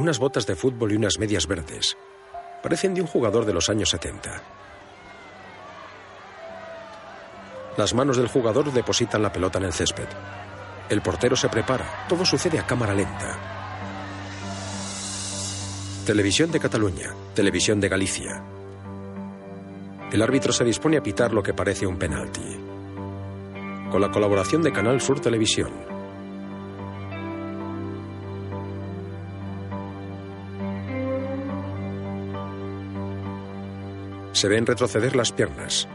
unas botas de fútbol y unas medias verdes. Parecen de un jugador de los años 70. Las manos del jugador depositan la pelota en el césped. El portero se prepara. Todo sucede a cámara lenta. Televisión de Cataluña. Televisión de Galicia. El árbitro se dispone a pitar lo que parece un penalti. Con la colaboración de Canal Sur Televisión. Se ven retroceder las piernas.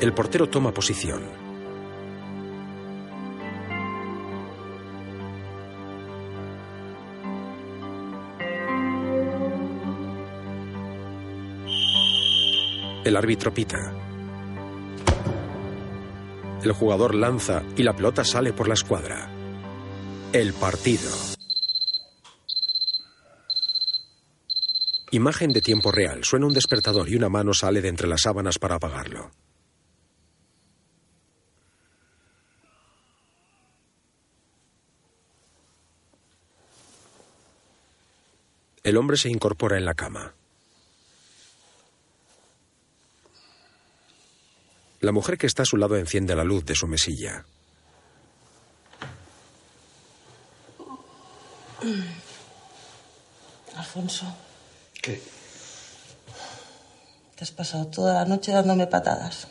El portero toma posición. El árbitro pita. El jugador lanza y la pelota sale por la escuadra. El partido. Imagen de tiempo real. Suena un despertador y una mano sale de entre las sábanas para apagarlo. El hombre se incorpora en la cama. La mujer que está a su lado enciende la luz de su mesilla. Alfonso, ¿Qué? te has pasado toda la noche dándome patadas.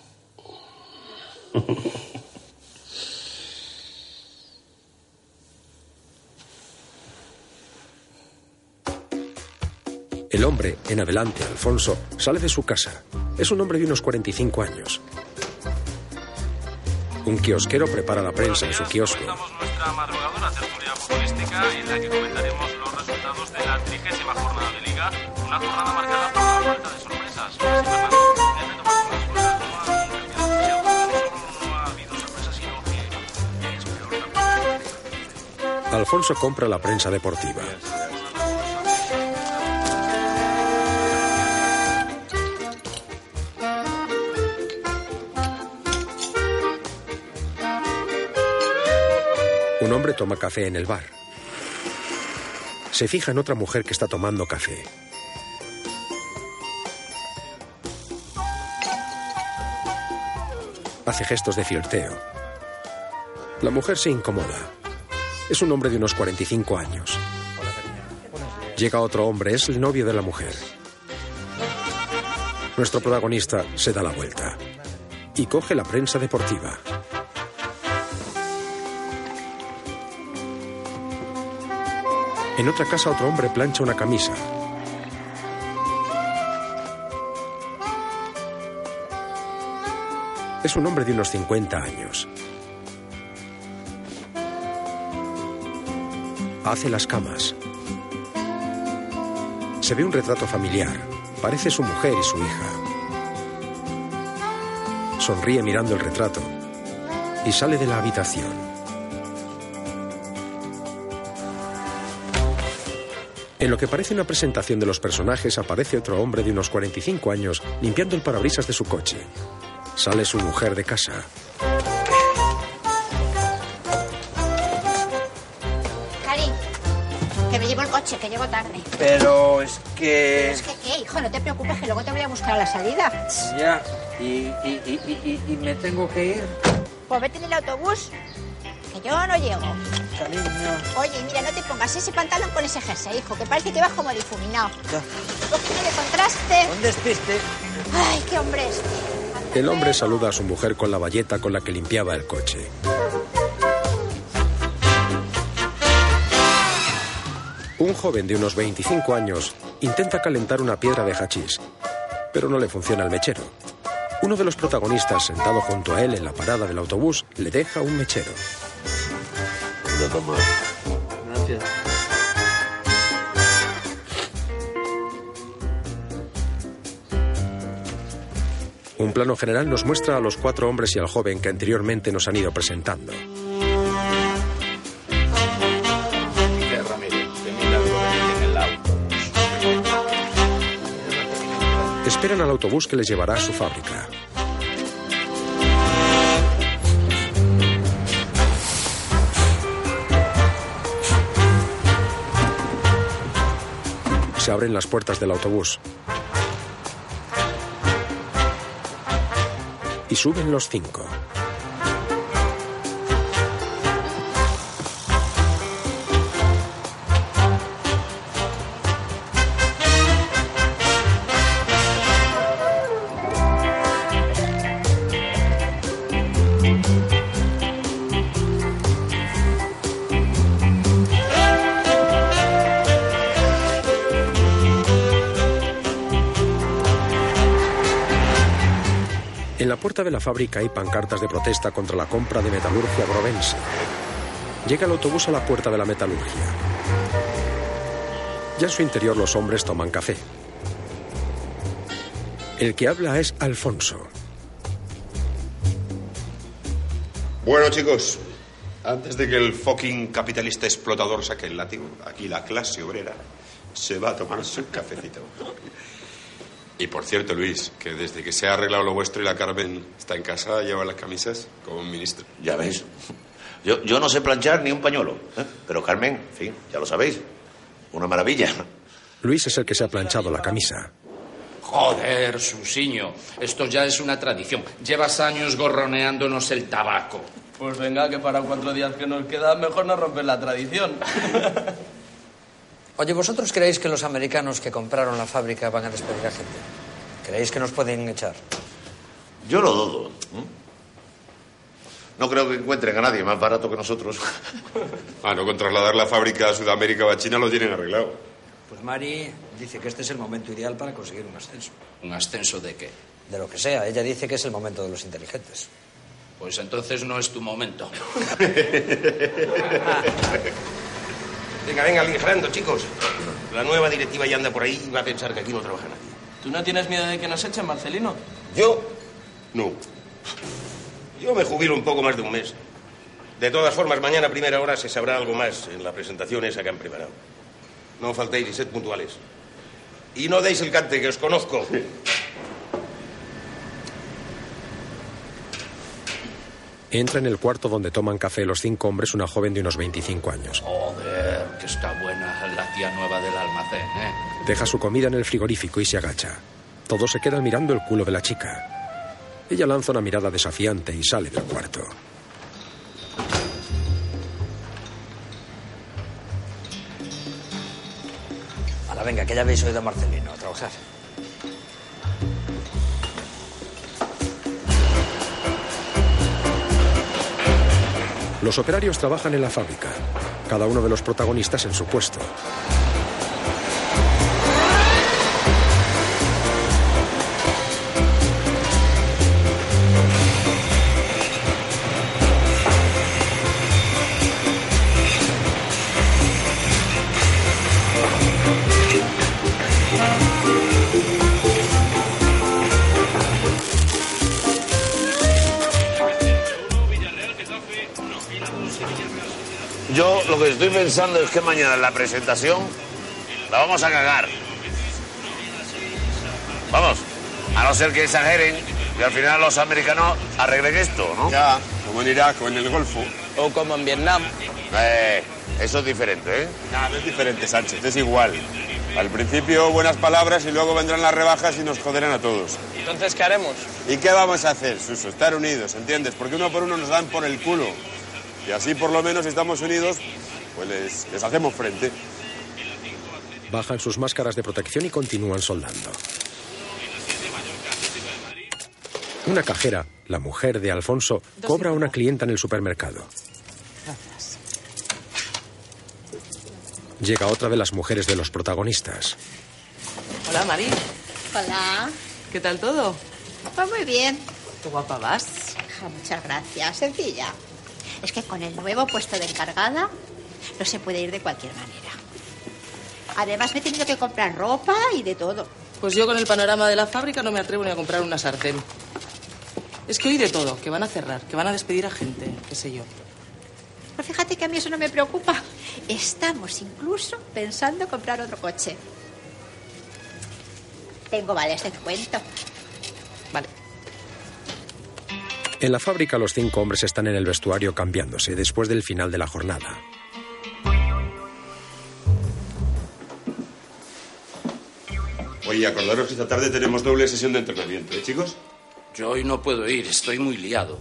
El hombre, en adelante, Alfonso, sale de su casa. Es un hombre de unos 45 años. Un kiosquero prepara la prensa en su kiosco. Comenzamos nuestra madrugadora tertulia futbolística en la que comentaremos los resultados de la trigésima jornada de Liga. Una jornada marcada por la falta de sorpresas. Alfonso compra la prensa deportiva. Un hombre toma café en el bar. Se fija en otra mujer que está tomando café. Hace gestos de flirteo. La mujer se incomoda. Es un hombre de unos 45 años. Llega otro hombre, es el novio de la mujer. Nuestro protagonista se da la vuelta y coge la prensa deportiva. En otra casa otro hombre plancha una camisa. Es un hombre de unos 50 años. Hace las camas. Se ve un retrato familiar. Parece su mujer y su hija. Sonríe mirando el retrato y sale de la habitación. En lo que parece una presentación de los personajes aparece otro hombre de unos 45 años limpiando el parabrisas de su coche. Sale su mujer de casa. Cari, que me llevo el coche, que llego tarde. Pero es que... Es que, ¿qué, hijo? No te preocupes, que luego te voy a buscar a la salida. Ya, y, y, y, y- y- y me tengo que ir. Pues vete en el autobús, que yo no llego. Cariño. Oye, mira, no te pongas ese pantalón con ese jersey, hijo, que parece que vas como difuminado. Ya. Cógeme de contraste. ¿Dónde despiste? Ay, qué hombre es. El hombre saluda a su mujer con la bayeta con la que limpiaba el coche. Un joven de unos 25 años intenta calentar una piedra de hachís, pero no le funciona el mechero. Uno de los protagonistas, sentado junto a él en la parada del autobús, le deja un mechero. Gracias. Un plano general nos muestra a los cuatro hombres y al joven que anteriormente nos han ido presentando. Esperan al autobús que les llevará a su fábrica. Se abren las puertas del autobús. Y suben los cinco. Puerta de la fábrica hay pancartas de protesta contra la compra de metalurgia grovense. Llega el autobús a la puerta de la metalurgia. Ya en su interior los hombres toman café. El que habla es Alfonso. Bueno, chicos, antes de que el fucking capitalista explotador saque el látigo, aquí la clase obrera se va a tomar su cafecito. Y por cierto, Luis, que desde que se ha arreglado lo vuestro y la Carmen está en casa, lleva las camisas como un ministro. Ya veis. Yo, yo no sé planchar ni un pañuelo. ¿eh? Pero Carmen, en fin, ya lo sabéis. Una maravilla. Luis es el que se ha planchado la camisa. Joder, Susiño. Esto ya es una tradición. Llevas años gorroneándonos el tabaco. Pues venga, que para cuatro días que nos quedan, mejor no romper la tradición. Oye, ¿vosotros creéis que los americanos que compraron la fábrica van a despedir a gente? ¿Creéis que nos pueden echar? Yo lo dudo. ¿eh? No creo que encuentren a nadie más barato que nosotros. Ah, no, con trasladar la fábrica a Sudamérica o a China lo tienen arreglado. Pues Mari dice que este es el momento ideal para conseguir un ascenso. ¿Un ascenso de qué? De lo que sea, ella dice que es el momento de los inteligentes. Pues entonces no es tu momento. Venga, venga, aligerando, chicos. La nueva directiva ya anda por ahí y va a pensar que aquí no trabaja nadie. ¿Tú no tienes miedo de que nos echen, Marcelino? ¿Yo? No. Yo me jubilo un poco más de un mes. De todas formas, mañana a primera hora se sabrá algo más en la presentación esa que han preparado. No faltéis y sed puntuales. Y no deis el cante, que os conozco. Entra en el cuarto donde toman café los cinco hombres una joven de unos 25 años. Joder, que está buena la tía nueva del almacén, ¿eh? Deja su comida en el frigorífico y se agacha. Todos se quedan mirando el culo de la chica. Ella lanza una mirada desafiante y sale del cuarto. Ahora venga, que ya habéis oído a Marcelino, a trabajar. Los operarios trabajan en la fábrica, cada uno de los protagonistas en su puesto. Lo que estoy pensando es que mañana en la presentación la vamos a cagar. Vamos, a no ser que exageren y al final los americanos arreglen esto, ¿no? Ya, como en Irak o en el Golfo. O como en Vietnam. Eh, eso es diferente, ¿eh? No, no es diferente, Sánchez, es igual. Al principio buenas palabras y luego vendrán las rebajas y nos joderán a todos. Entonces, ¿qué haremos? ¿Y qué vamos a hacer, Suso? Estar unidos, ¿entiendes? Porque uno por uno nos dan por el culo. Y así por lo menos si estamos unidos, pues les, les hacemos frente. Bajan sus máscaras de protección y continúan soldando. Una cajera, la mujer de Alfonso, cobra a una clienta en el supermercado. Gracias. Llega otra de las mujeres de los protagonistas. Hola, Mari. Hola. ¿Qué tal todo? Pues muy bien. Qué guapa vas. Ah, Muchas gracias. Sencilla. Es que con el nuevo puesto de encargada no se puede ir de cualquier manera. Además me he tenido que comprar ropa y de todo. Pues yo con el panorama de la fábrica no me atrevo ni a comprar una sartén. Es que oí de todo, que van a cerrar, que van a despedir a gente, qué sé yo. Pues fíjate que a mí eso no me preocupa. Estamos incluso pensando comprar otro coche. Tengo vales de descuento. Vale. En la fábrica los cinco hombres están en el vestuario cambiándose después del final de la jornada. Oye, acordaros que esta tarde tenemos doble sesión de entrenamiento, ¿eh, chicos? Yo hoy no puedo ir, estoy muy liado.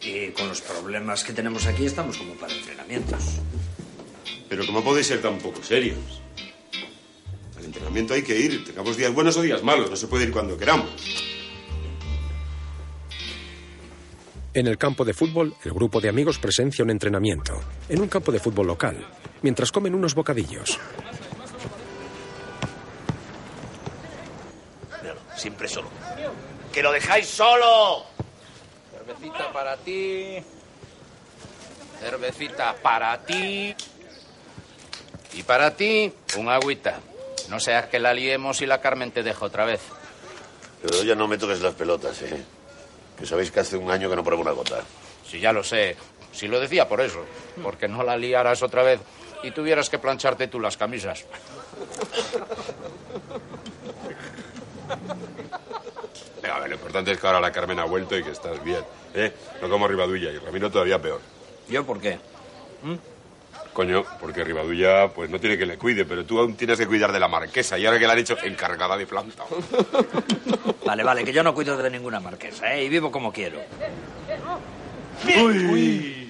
Y con los problemas que tenemos aquí estamos como para entrenamientos. Pero ¿cómo podéis ser tan poco serios? Al entrenamiento hay que ir, tengamos días buenos o días malos, no se puede ir cuando queramos. En el campo de fútbol, el grupo de amigos presencia un entrenamiento, en un campo de fútbol local, mientras comen unos bocadillos. Siempre solo. ¡Que lo dejáis solo! Cervecita para ti. Cervecita para ti. Y para ti, un agüita. No seas que la liemos y la Carmen te deja otra vez. Pero ya no me toques las pelotas, ¿eh? Que sabéis que hace un año que no pruebo una gota. Si ya lo sé. Si lo decía por eso. Porque no la liaras otra vez y tuvieras que plancharte tú las camisas. Venga, a ver, lo importante es que ahora la Carmen ha vuelto y que estás bien, ¿eh? No como Ribadulla y Ramiro todavía peor. ¿Yo por qué? Coño, porque Ribadulla pues no tiene que le cuide, pero tú aún tienes que cuidar de la marquesa y ahora que la han hecho encargada de planta. Vale, vale, que yo no cuido de ninguna marquesa, ¿eh? Y vivo como quiero. Uy.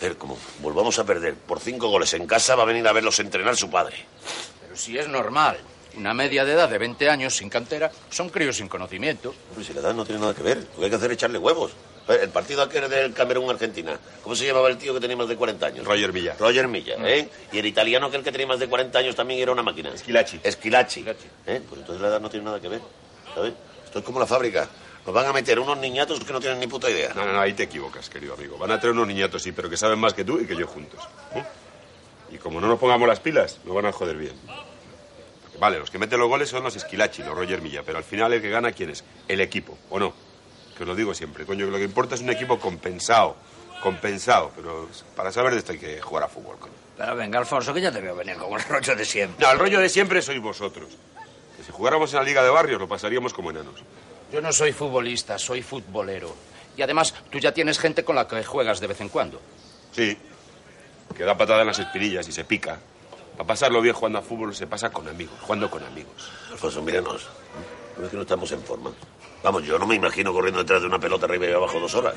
Joder, como volvamos a perder por cinco goles en casa, va a venir a verlos entrenar su padre. Pero si es normal. Una media de edad de 20 años sin cantera son críos sin conocimiento. Hombre, si la edad no tiene nada que ver. Lo que hay que hacer es echarle huevos. Ver, El partido aquel del Camerún-Argentina. ¿Cómo se llamaba el tío que tenía más de 40 años? Roger Milla. Roger Milla, ¿eh? Y el italiano aquel que tenía más de 40 años también era una máquina. Esquilachi. Esquilachi. ¿Eh? Pues entonces la edad no tiene nada que ver. ¿Sabes? Esto es como la fábrica. Nos van a meter unos niñatos que no tienen ni puta idea. No, no, no, ahí te equivocas, querido amigo. Van a traer unos niñatos, sí, pero que saben más que tú y que yo juntos. ¿eh? Y como no nos pongamos las pilas, nos van a joder bien. Porque, Vale, los que meten los goles son los Esquilachi, los Roger Milla, pero al final el que gana, ¿quién es? El equipo, ¿o no? Que os lo digo siempre, coño, que lo que importa es un equipo compensado, compensado, pero para saber de esto hay que jugar a fútbol, coño. Pero venga, Alfonso, que ya te veo venir con el rollo de siempre. No, el rollo de siempre sois vosotros. Que si jugáramos en la Liga de Barrios lo pasaríamos como enanos. Yo no soy futbolista, soy futbolero. Y además, tú ya tienes gente con la que juegas de vez en cuando. Sí, que da patada en las espinillas y se pica. Para pasarlo bien jugando a fútbol se pasa con amigos, jugando con amigos. Alfonso, míranos. No es que no estamos en forma. Vamos, yo no me imagino corriendo detrás de una pelota arriba y abajo dos horas.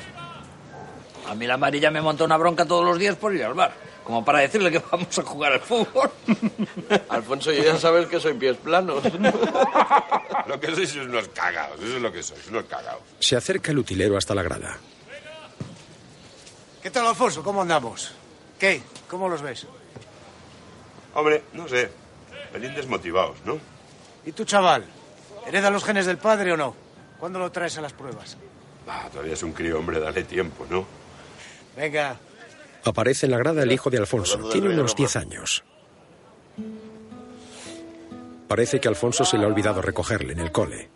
A mí la amarilla me monta una bronca todos los días por ir al bar. Como para decirle que vamos a jugar al fútbol. Alfonso, yo ya sabes que soy pies planos. Lo que sois es unos cagados, eso es lo que sois, unos cagados. Se acerca el utilero hasta la grada. ¿Qué tal, Alfonso? ¿Cómo andamos? ¿Qué? ¿Cómo los ves? Hombre, no sé, pelín desmotivados, ¿no? ¿Y tú, chaval? ¿Hereda los genes del padre o no? ¿Cuándo lo traes a las pruebas? Ah, todavía es un crío, hombre, dale tiempo, ¿no? Venga, Aparece en la grada el hijo de Alfonso. Tiene unos 10 años. Parece que Alfonso se le ha olvidado recogerle en el cole.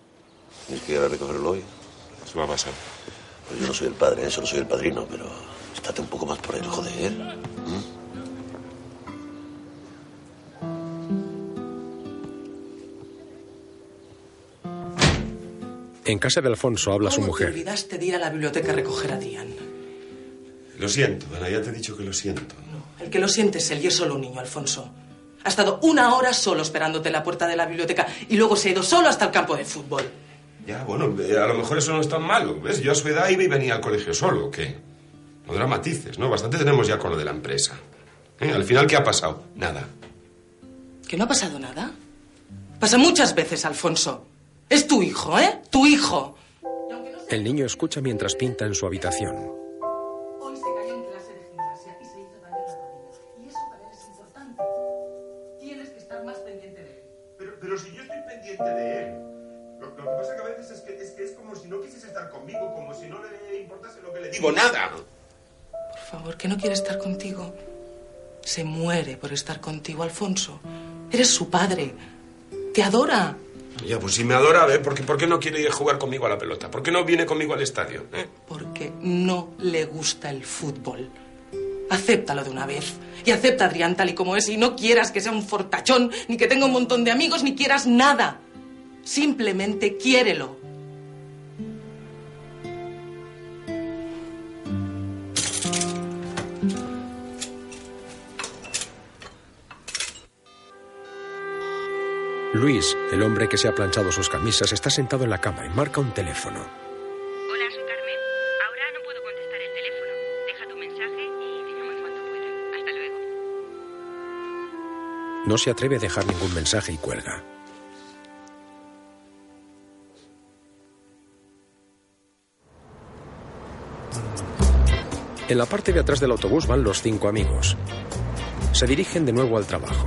Tienes que ir a recogerlo hoy. Eso va a pasar. Pues yo no soy el padre, ¿eh? solo soy el padrino, pero estate un poco más por él, joder. En casa de Alfonso habla su ¿Cómo te mujer. olvidaste de ir a la biblioteca a recoger a Dian? Lo siento, Ana, ya te he dicho que lo siento. El que lo siente es él y es solo un niño, Alfonso. Ha estado una hora solo esperándote en la puerta de la biblioteca y luego se ha ido solo hasta el campo de fútbol. Ya, bueno, eh, a lo mejor eso no es tan malo, ¿ves? Yo a su edad iba y venía al colegio solo, ¿qué? No dramatices, ¿no? Bastante tenemos ya con lo de la empresa. ¿Eh? Al final, ¿qué ha pasado? Nada. ¿Que no ha pasado nada? Pasa muchas veces, Alfonso. Es tu hijo, ¿eh? Tu hijo. El niño escucha mientras pinta en su habitación. Hoy se cayó en clase de gimnasia y se hizo daño en la rodilla. Y eso para él es importante. Tienes que estar más pendiente de él. Pero, pero si yo estoy pendiente de él. Lo, lo que pasa que a veces es que, es que es como si no quisiese estar conmigo, como si no le importase lo que le digo. nada! Por favor, que no quiere estar contigo. Se muere por estar contigo, Alfonso. Eres su padre. Te adora. Ya, pues si me adora, ver, ¿por qué, por qué no quiere ir a jugar conmigo a la pelota? ¿Por qué no viene conmigo al estadio? eh? Porque no le gusta el fútbol. Acéptalo de una vez. Y acepta a Adrián tal y como es. Y no quieras que sea un fortachón, ni que tenga un montón de amigos, ni quieras nada. Simplemente quiérelo. Luis, el hombre que se ha planchado sus camisas, está sentado en la cama y marca un teléfono. Hola, soy Carmen. Ahora no puedo contestar el teléfono. Deja tu mensaje y te llamo en cuanto pueda. Hasta luego. No se atreve a dejar ningún mensaje y cuelga. En la parte de atrás del autobús van los cinco amigos. Se dirigen de nuevo al trabajo.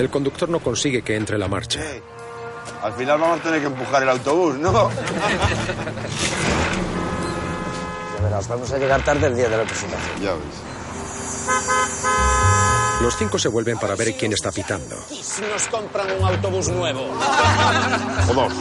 El conductor no consigue que entre la marcha. Al final vamos a tener que empujar el autobús, ¿no? Ya verás, vamos a llegar tarde el día de la presentación. Ya ves. Los cinco se vuelven para ver quién está pitando. ¿Y si nos compran un autobús nuevo? O dos.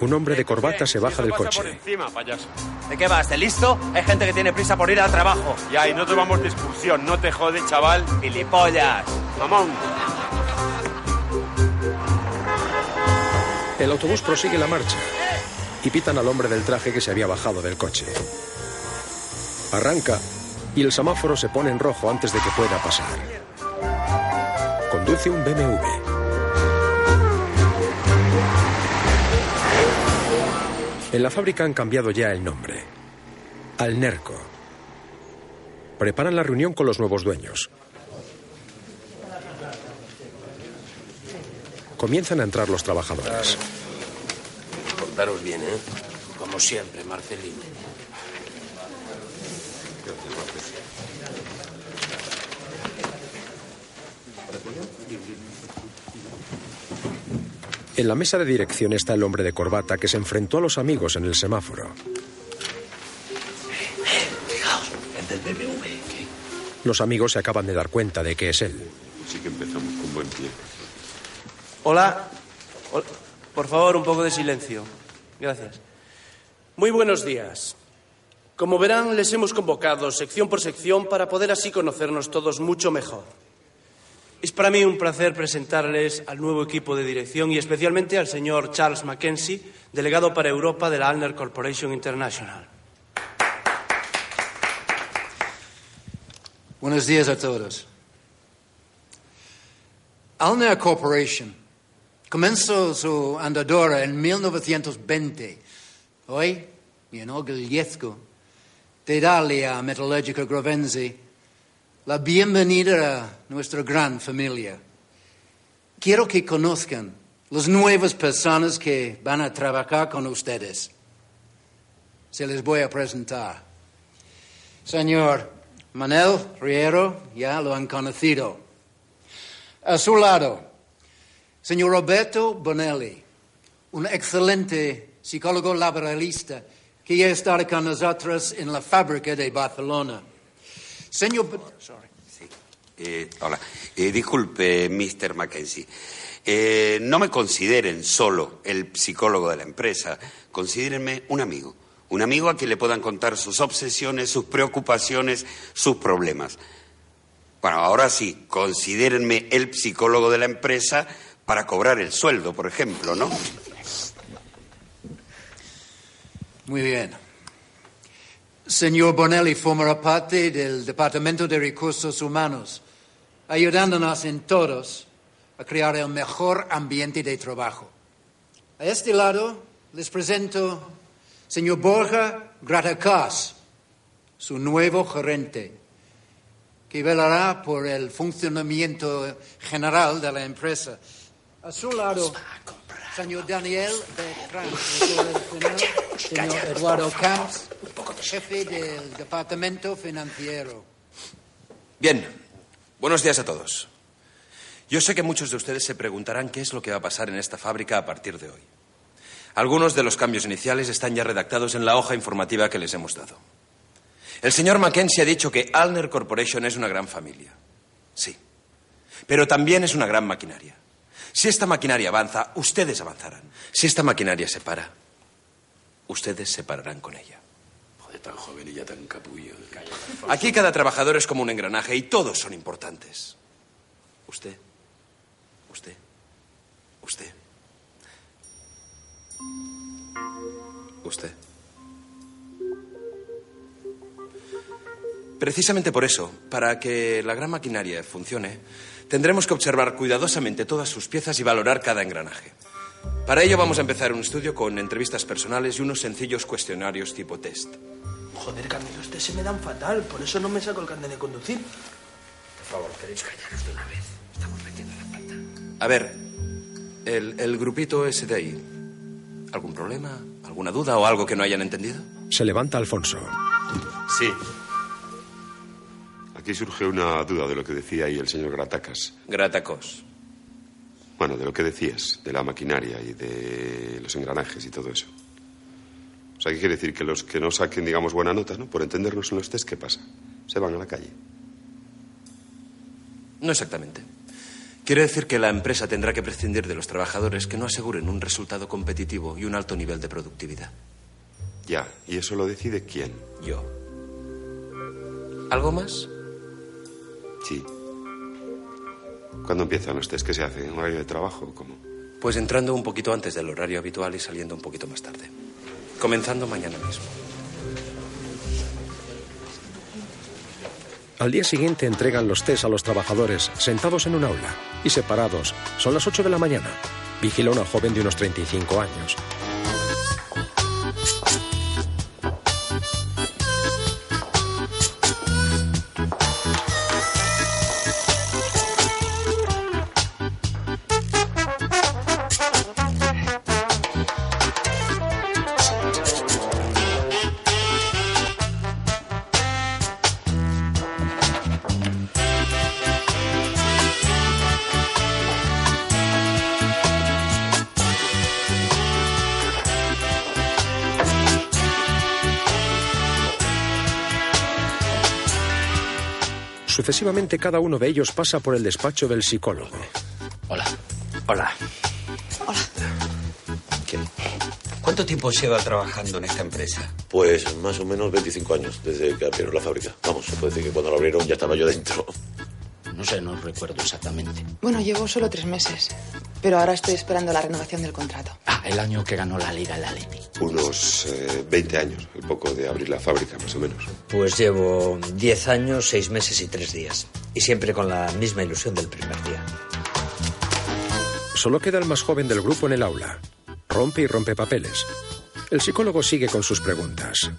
Un hombre de corbata se baja del coche. ¿De qué vas? ¿De listo? Hay gente que tiene prisa por ir al trabajo. Ya, y no de excursión, no te jode, chaval. ¡Gilipollas! Mamón. El autobús prosigue la marcha y pitan al hombre del traje que se había bajado del coche. Arranca y el semáforo se pone en rojo antes de que pueda pasar. Conduce un BMW. En la fábrica han cambiado ya el nombre. Al Nerco. Preparan la reunión con los nuevos dueños. Comienzan a entrar los trabajadores. Portaros bien, ¿eh? Como siempre, Marcelino. En la mesa de dirección está el hombre de corbata que se enfrentó a los amigos en el semáforo. Fijaos, el del BMW. Los amigos se acaban de dar cuenta de que es él. Sí que empezamos con buen pie. Hola. Hol- Por favor, un poco de silencio. Gracias. Muy buenos días. Como verán, les hemos convocado sección por sección para poder así conocernos todos mucho mejor. Es para mí un placer presentarles al nuevo equipo de dirección y especialmente al señor Charles Mackenzie, delegado para Europa de la Alner Corporation International. Buenos días a todos. Alner Corporation comenzó su andadura en 1920. Hoy me enorgullezco de darle a Metallurgica Grovenzi la bienvenida a nuestra gran familia. Quiero que conozcan las nuevas personas que van a trabajar con ustedes. Se les voy a presentar. Señor Manel Riero, ya lo han conocido. A su lado, señor Roberto Bonelli, un excelente psicólogo laboralista que ya estará con nosotros en la fábrica de Barcelona. Señor... Bo- Eh, hola. Eh, disculpe, Mr. Mackenzie. Eh, no me consideren solo el psicólogo de la empresa. Considérenme un amigo. Un amigo a quien le puedan contar sus obsesiones, sus preocupaciones, sus problemas. Bueno, ahora sí, considérenme el psicólogo de la empresa para cobrar el sueldo, por ejemplo, ¿no? Muy bien. Señor Bonelli formará parte del Departamento de Recursos Humanos, ayudándonos en todos a crear el mejor ambiente de trabajo. A este lado les presento señor Borja Gratacas, su nuevo gerente, que velará por el funcionamiento general de la empresa. A su lado, señor Daniel Bertrand, señor Eduardo Camps, jefe del departamento financiero. Bien, buenos días a todos. Yo sé que muchos de ustedes se preguntarán qué es lo que va a pasar en esta fábrica a partir de hoy. Algunos de los cambios iniciales están ya redactados en la hoja informativa que les hemos dado. El señor Mackenzie ha dicho que Alner Corporation es una gran familia. Sí. Pero también es una gran maquinaria. Si esta maquinaria avanza, ustedes avanzarán. Si esta maquinaria se para, ustedes se pararán con ella. Joder, tan joven y ya tan capullo. Aquí cada trabajador es como un engranaje y todos son importantes. Usted, usted, usted, usted. Precisamente por eso, para que la gran maquinaria funcione, tendremos que observar cuidadosamente todas sus piezas y valorar cada engranaje. Para ello vamos a empezar un estudio con entrevistas personales y unos sencillos cuestionarios tipo test. Joder, Camilo, este se me dan fatal. Por eso no me saco el carnet de conducir. Por favor, queréis callaros de una vez. Estamos metiendo la pata. A ver, el, el grupito ese de ahí. ¿Algún problema? ¿Alguna duda o algo que no hayan entendido? Se levanta Alfonso. Sí. Aquí surge una duda de lo que decía ahí el señor Gratacas. Gratacos. Bueno, de lo que decías, de la maquinaria y de los engranajes y todo eso. O sea, ¿qué quiere decir? Que los que no saquen, digamos, buena nota, ¿no? Por entendernos en los test, ¿qué pasa? Se van a la calle. No exactamente. Quiere decir que la empresa tendrá que prescindir de los trabajadores que no aseguren un resultado competitivo y un alto nivel de productividad. Ya, ¿y eso lo decide quién? Yo. ¿Algo más? Sí. ¿Cuándo empiezan los test? ¿Qué se hace? ¿En horario de trabajo o cómo? Pues entrando un poquito antes del horario habitual y saliendo un poquito más tarde. Comenzando mañana mismo. Al día siguiente entregan los test a los trabajadores sentados en un aula y separados. Son las 8 de la mañana. Vigila una joven de unos 35 años. Sucesivamente cada uno de ellos pasa por el despacho del psicólogo. Hola. Hola. ¿Cuánto tiempo lleva trabajando en esta empresa? Pues más o menos 25 años desde que abrieron la fábrica. Vamos, se puede decir que cuando la abrieron ya estaba yo dentro. No sé, no recuerdo exactamente. Bueno, llevo solo tres meses, pero ahora estoy esperando la renovación del contrato. Ah, el año que ganó la Liga el Atleti. Unos eh, 20 años, el poco de abrir la fábrica, más o menos. Pues llevo 10 años, 6 meses y 3 días. Y siempre con la misma ilusión del primer día. Solo queda el más joven del grupo en el aula. Rompe y rompe papeles. El psicólogo sigue con sus preguntas.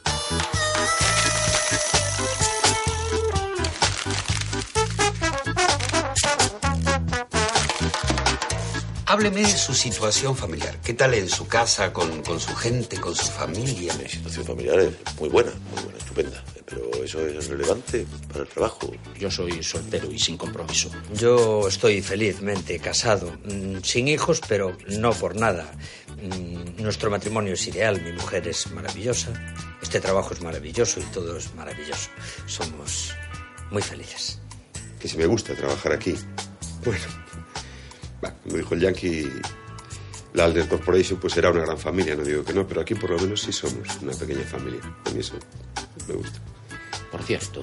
Hábleme de su situación familiar. ¿Qué tal en su casa, con, con su gente, con su familia? Mi situación familiar es muy buena, muy buena, estupenda. Pero eso es relevante para el trabajo. Yo soy soltero y sin compromiso. Yo estoy felizmente casado, mm, sin hijos, pero no por nada. Mm, Nuestro matrimonio es ideal, mi mujer es maravillosa, este trabajo es maravilloso y todo es maravilloso. Somos muy felices. Que si me gusta trabajar aquí. Bueno, va, como dijo el Yankee, la Alder Corporation pues será una gran familia, no digo que no, pero aquí por lo menos sí somos una pequeña familia. A mí eso me gusta. Por cierto,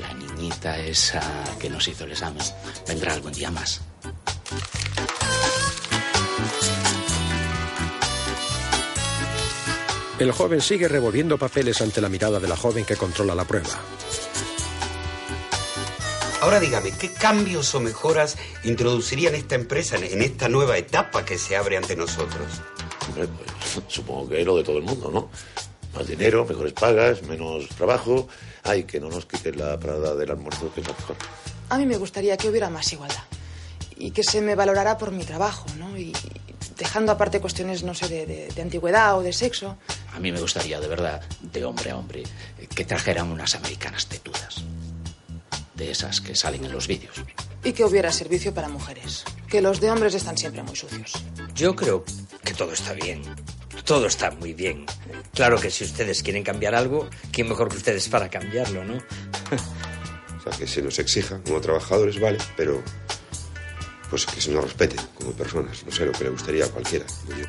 la niñita esa que nos hizo el examen vendrá algún día más. El joven sigue revolviendo papeles ante la mirada de la joven que controla la prueba. Ahora dígame, ¿qué cambios o mejoras introducirían esta empresa en- en esta nueva etapa que se abre ante nosotros? Hombre, pues, supongo que es lo de todo el mundo, ¿no? Más dinero, mejores pagas, menos trabajo. Ay, que no nos quiten la parada del almuerzo, que es lo mejor. A mí me gustaría que hubiera más igualdad y que se me valorara por mi trabajo, ¿no? Y dejando aparte cuestiones, no sé, de, de- de antigüedad o de sexo. A mí me gustaría, de verdad, de hombre a hombre, que trajeran unas americanas tetudas. De esas que salen en los vídeos. Y que hubiera servicio para mujeres. Que los de hombres están siempre muy sucios. Yo creo que todo está bien. Todo está muy bien. Claro que si ustedes quieren cambiar algo, ¿quién mejor que ustedes para cambiarlo, no? O sea, que se nos exija como trabajadores, vale, pero pues que se nos respete como personas. No sé lo que le gustaría a cualquiera. yo.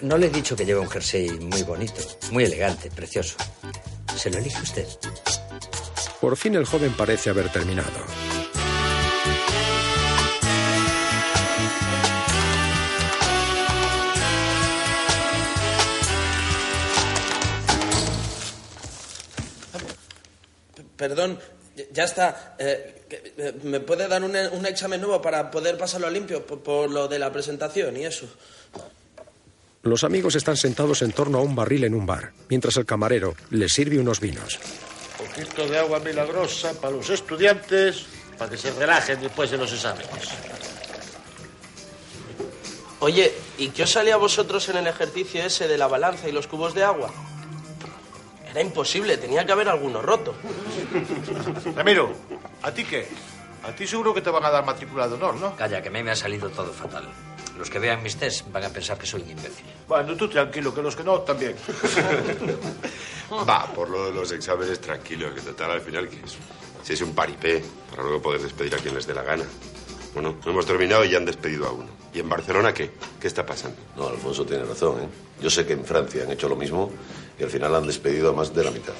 No le he dicho que lleva un jersey muy bonito, muy elegante, precioso. Se lo elige usted. Por fin el joven parece haber terminado. Perdón, ya- está. Eh, eh, ¿Me puede dar un, un examen nuevo para poder pasarlo a limpio por, por lo de la presentación y eso? Los amigos están sentados en torno a un barril en un bar, mientras el camarero les sirve unos vinos. Poquito de agua milagrosa para los estudiantes, para que se relajen después de los exámenes. Oye, ¿y qué os salía a vosotros en el ejercicio ese de la balanza y los cubos de agua? Era imposible, tenía que haber alguno roto. Ramiro, ¿a ti qué? A ti seguro que te van a dar matrícula de honor, ¿no? Calla, que a mí me ha salido todo fatal. Los que vean mis test van a pensar que soy un imbécil. Bueno, tú tranquilo, que los que no, también. Va, por lo de los exámenes, tranquilos, que total al final que es. Si es un paripé, para luego poder despedir a quien les dé la gana. Bueno, hemos terminado y ya han despedido a uno. ¿Y en Barcelona qué? ¿Qué está pasando? No, Alfonso tiene razón, ¿eh? Yo sé que en Francia han hecho lo mismo y al final han despedido a más de la mitad.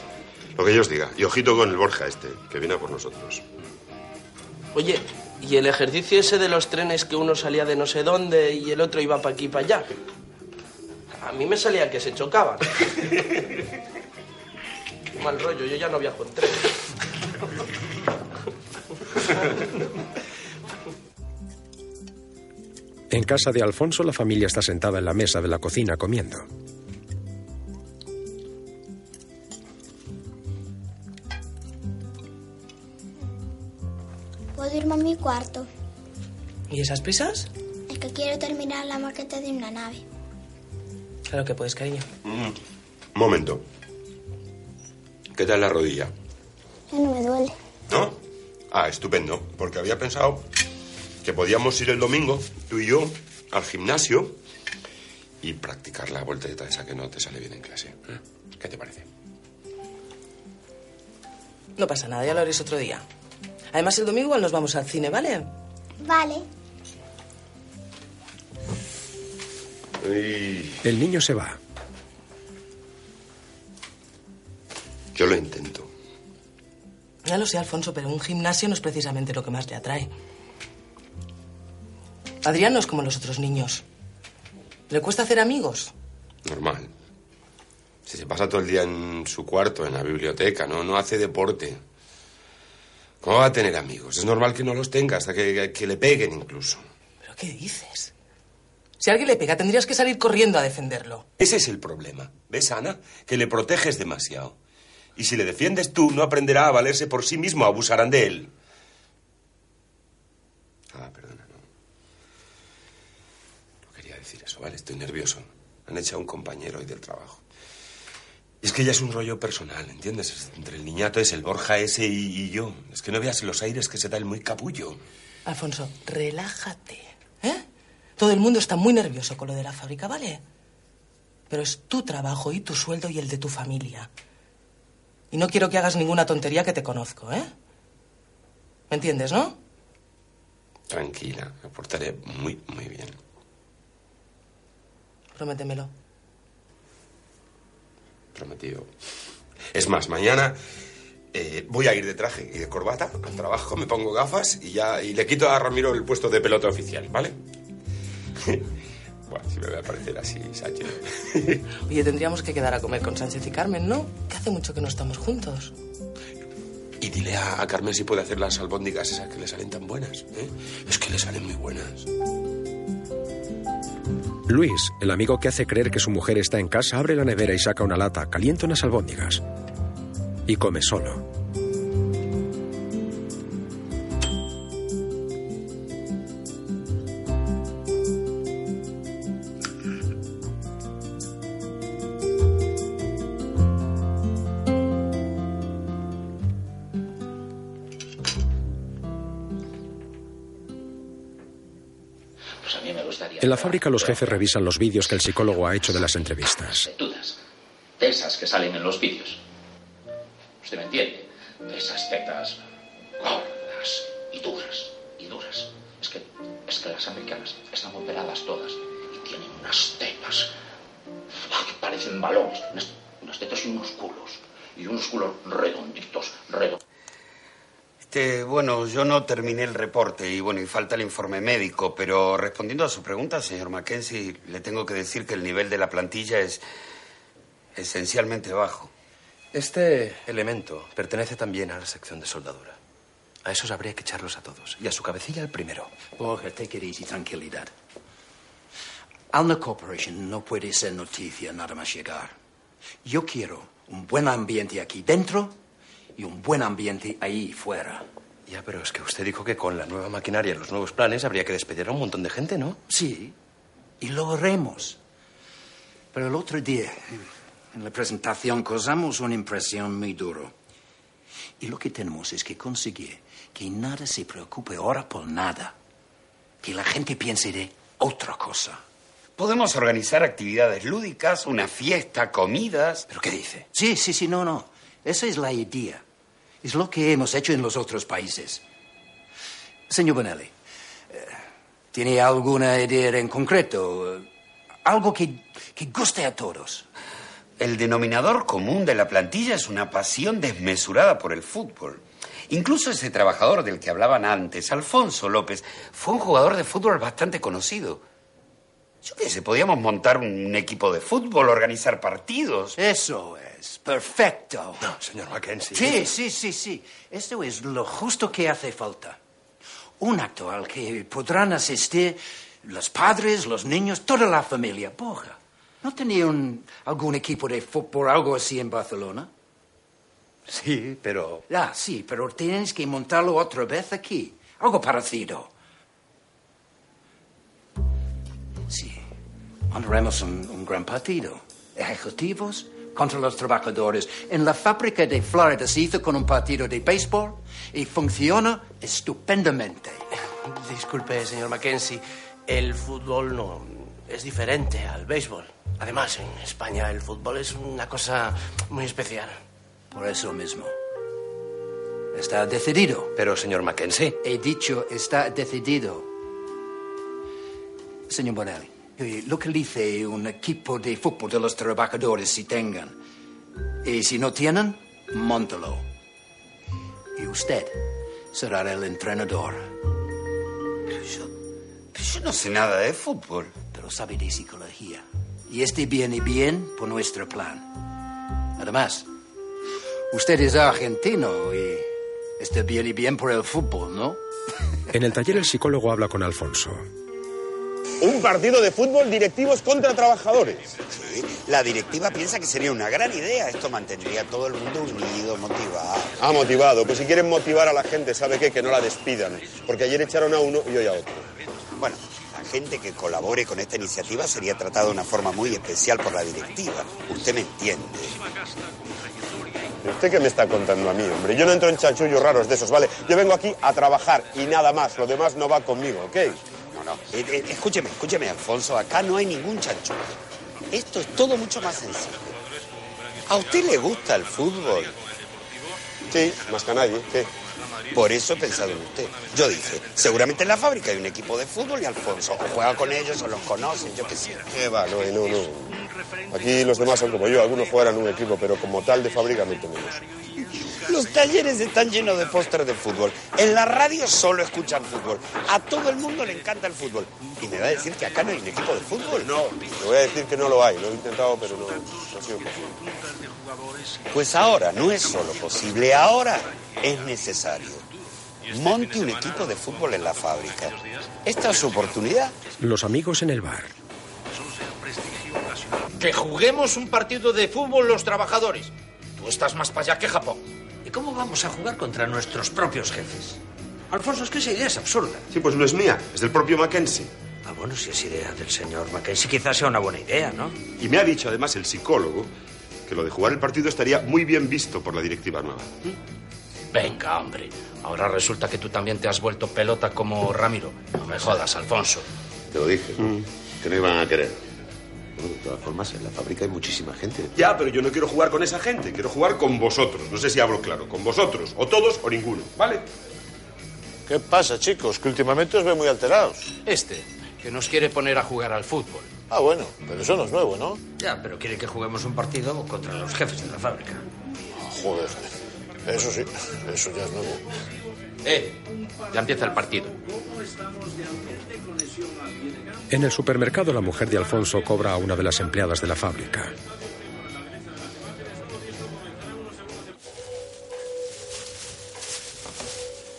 Lo que yo os diga. Y ojito con el Borja este, que viene a por nosotros. Oye, ¿y el ejercicio ese de los trenes que uno salía de no sé dónde y el otro iba para aquí y para allá? A mí me salía que se chocaban. Mal rollo, yo ya no viajo en tren. En casa de Alfonso la familia está sentada en la mesa de la cocina comiendo. ¿Puedo irme a mi cuarto? ¿Y esas prisas? Es que quiero terminar la maqueta de una nave. Claro que puedes, cariño. Un momento. ¿Qué tal la rodilla? Ya no me duele. ¿No? Ah, estupendo. Porque había pensado que podíamos ir el domingo, tú y yo, al gimnasio y practicar la voltereta esa que no te sale bien en clase. ¿eh? ¿Qué te parece? No pasa nada, ya lo haréis otro día. Además, el domingo igual nos vamos al cine, ¿vale? Vale. El niño se va. Yo lo intento. Ya lo sé, Alfonso, pero un gimnasio no es precisamente lo que más le atrae. Adrián no es como los otros niños. ¿Le cuesta hacer amigos? Normal. Si se pasa todo el día en su cuarto, en la biblioteca, no, no hace deporte. ¿Cómo va a tener amigos? Es normal que no los tenga, hasta que, que le peguen incluso. ¿Pero qué dices? Si alguien le pega, tendrías que salir corriendo a defenderlo. Ese es el problema. ¿Ves, Ana? Que le proteges demasiado. Y si le defiendes tú, no aprenderá a valerse por sí mismo, abusarán de él. Ah, perdona, no. No quería decir eso, ¿vale? Estoy nervioso. Han echado a un compañero hoy del trabajo. Es que ya es un rollo personal, ¿entiendes? Es Entre el niñato es el Borja ese y, y yo. Es que no veas los aires que se da el muy capullo. Alfonso, relájate. ¿Eh? Todo el mundo está muy nervioso con lo de la fábrica, ¿vale? Pero es tu trabajo y tu sueldo y el de tu familia. Y no quiero que hagas ninguna tontería que te conozco, ¿eh? ¿Me entiendes, no? Tranquila, me portaré muy, muy bien. Prométemelo. Prometido. Es más, mañana eh, voy a ir de traje y de corbata al trabajo, me pongo gafas y ya y le quito a Ramiro el puesto de pelota oficial, ¿vale? bueno, si me voy a parecer así, Sánchez. Oye, tendríamos que quedar a comer con Sánchez y Carmen, ¿no? Que hace mucho que no estamos juntos. y dile a, a Carmen si puede hacer las albóndigas esas que le salen tan buenas. ¿eh? Es que le salen muy buenas. Luis, el amigo que hace creer que su mujer está en casa, abre la nevera y saca una lata, calienta unas albóndigas. Y come solo. En la fábrica los jefes revisan los vídeos que el psicólogo ha hecho de las entrevistas. Tetudas. De esas que salen en los vídeos. ¿Usted me entiende? De esas tetas gordas y duras, y duras. Es que, es que las americanas están operadas todas y tienen unas tetas que parecen balones. Unas, unas tetas y unos culos. Y unos culos redonditos, redonditos. Este, bueno, yo no terminé el reporte y bueno, y falta el informe médico, pero respondiendo a su pregunta, señor Mackenzie, le tengo que decir que el nivel de la plantilla es esencialmente bajo. Este elemento pertenece también a la sección de soldadura. A esos habría que echarlos a todos. Y a su cabecilla el primero. Borja, take it easy, tranquilidad. Alna Corporation no puede ser noticia nada más llegar. Yo quiero un buen ambiente aquí dentro y un buen ambiente ahí fuera. Ya, pero es que usted dijo que con la nueva maquinaria y los nuevos planes habría que despedir a un montón de gente, ¿no? Sí, y lo haremos. Pero el otro día, en la presentación, causamos una impresión muy dura. Y lo que tenemos es que conseguir que nada se preocupe ahora por nada. Que la gente piense de otra cosa. Podemos organizar actividades lúdicas, una fiesta, comidas. ¿Pero qué dice? Sí, sí, sí, no, no. Esa es la idea. Es lo que hemos hecho en los otros países. Señor Bonelli, eh, ¿tiene alguna idea en concreto? Algo que, que guste a todos. El denominador común de la plantilla es una pasión desmesurada por el fútbol. Incluso ese trabajador del que hablaban antes, Alfonso López, fue un jugador de fútbol bastante conocido. Yo qué sé, podíamos montar un equipo de fútbol, organizar partidos. Eso es, perfecto. No, señor Mackenzie. Sí, sí, sí, sí. Esto es lo justo que hace falta. Un acto al que podrán asistir los padres, los niños, toda la familia. Boja, ¿no tenía un- algún equipo de fútbol, algo así en Barcelona? Sí, pero... Ah, sí, pero tienes que montarlo otra vez aquí. Algo parecido. Sí, montaremos un, un gran partido. Ejecutivos contra los trabajadores. En la fábrica de Florida se hizo con un partido de béisbol y funciona estupendamente. Disculpe, señor Mackenzie. El fútbol no es diferente al béisbol. Además, en España el fútbol es una cosa muy especial. Por eso mismo. Está decidido. Pero, señor Mackenzie. He dicho, está decidido. Señor Bonelli, eh, localice un equipo de fútbol de los trabajadores si tengan. Y si no tienen, montalo. Y usted será el entrenador. Yo no sé nada de fútbol. Pero sabe de psicología. Y este viene bien por nuestro plan. Además, usted es argentino y este viene bien por el fútbol, ¿no? En el taller el psicólogo habla con Alfonso. Un partido de fútbol directivos contra trabajadores. La directiva piensa que sería una gran idea. Esto mantendría a todo el mundo unido, motivado. Ha motivado. Pues si quieren motivar a la gente, ¿sabe qué? Que no la despidan. Porque ayer echaron a uno y hoy a otro. Bueno, la gente que colabore con esta iniciativa sería tratada de una forma muy especial por la directiva. Usted me entiende. ¿Y usted qué me está contando a mí, hombre? Yo no entro en chanchullos raros de esos, ¿vale? Yo vengo aquí a trabajar y nada más. Lo demás no va conmigo, ¿ok? No. Eh, eh, escúcheme, escúcheme, Alfonso. Acá no hay ningún chanchullo. Esto es todo mucho más sencillo. ¿A usted le gusta el fútbol? Sí, más que a nadie. ¿Qué? Por eso he pensado en usted. Yo dije, seguramente en la fábrica hay un equipo de fútbol y Alfonso o juega con ellos o los conoce, yo qué sé. ¿Qué va? No, no, no. Aquí los demás son como yo. Algunos juegan en un equipo, pero como tal de fábrica no tenemos. Los talleres están llenos de pósteres de fútbol. En la radio solo escuchan fútbol. A todo el mundo le encanta el fútbol. ¿Y me va a decir que acá no hay un equipo de fútbol? No, le voy a decir que no lo hay. Lo he intentado, pero no, no ha sido posible. Pues ahora no es solo posible, ahora es necesario. Monte un equipo de fútbol en la fábrica. Esta es su oportunidad. Los amigos en el bar. Que juguemos un partido de fútbol los trabajadores. Tú estás más para allá que Japón. ¿Y cómo vamos a jugar contra nuestros propios jefes? Alfonso, es que esa idea es absurda. Sí, pues no es mía, es del propio Mackenzie. Ah, bueno, si es idea del señor Mackenzie, quizás sea una buena idea, ¿no? Y me ha dicho además el psicólogo que lo de jugar el partido estaría muy bien visto por la directiva nueva. Venga, hombre. Ahora resulta que tú también te has vuelto pelota como Ramiro. No me jodas, Alfonso. Te lo dije, ¿no? que no iban a querer. Bueno, de todas formas, en la fábrica hay muchísima gente. Ya, pero yo no quiero jugar con esa gente, quiero jugar con vosotros. No sé si hablo claro, con vosotros, o todos o ninguno, ¿vale? ¿Qué pasa, chicos? Que últimamente os veo muy alterados. Este, que nos quiere poner a jugar al fútbol. Ah, bueno, pero eso no es nuevo, ¿no? Ya, pero quiere que juguemos un partido contra los jefes de la fábrica. Joder, eso sí, eso ya es nuevo. Eh, ya empieza el partido. En el supermercado, la mujer de Alfonso cobra a una de las empleadas de la fábrica.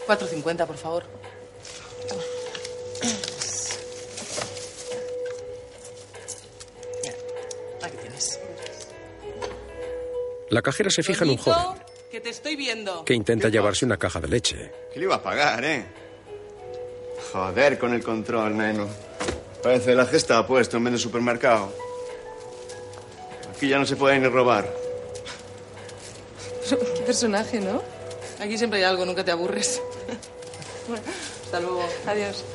Cuatro cincuenta, por favor. Aquí tienes. La cajera se fija en un joven Que te estoy viendo. que intenta llevarse una caja de leche. ¿Qué le iba a pagar, eh? Joder con el control, neno. Parece la gesta puesto en vez de supermercado. Aquí ya no se puede ni robar. Qué personaje, ¿no? Aquí siempre hay algo, nunca te aburres. Bueno, hasta luego. Adiós.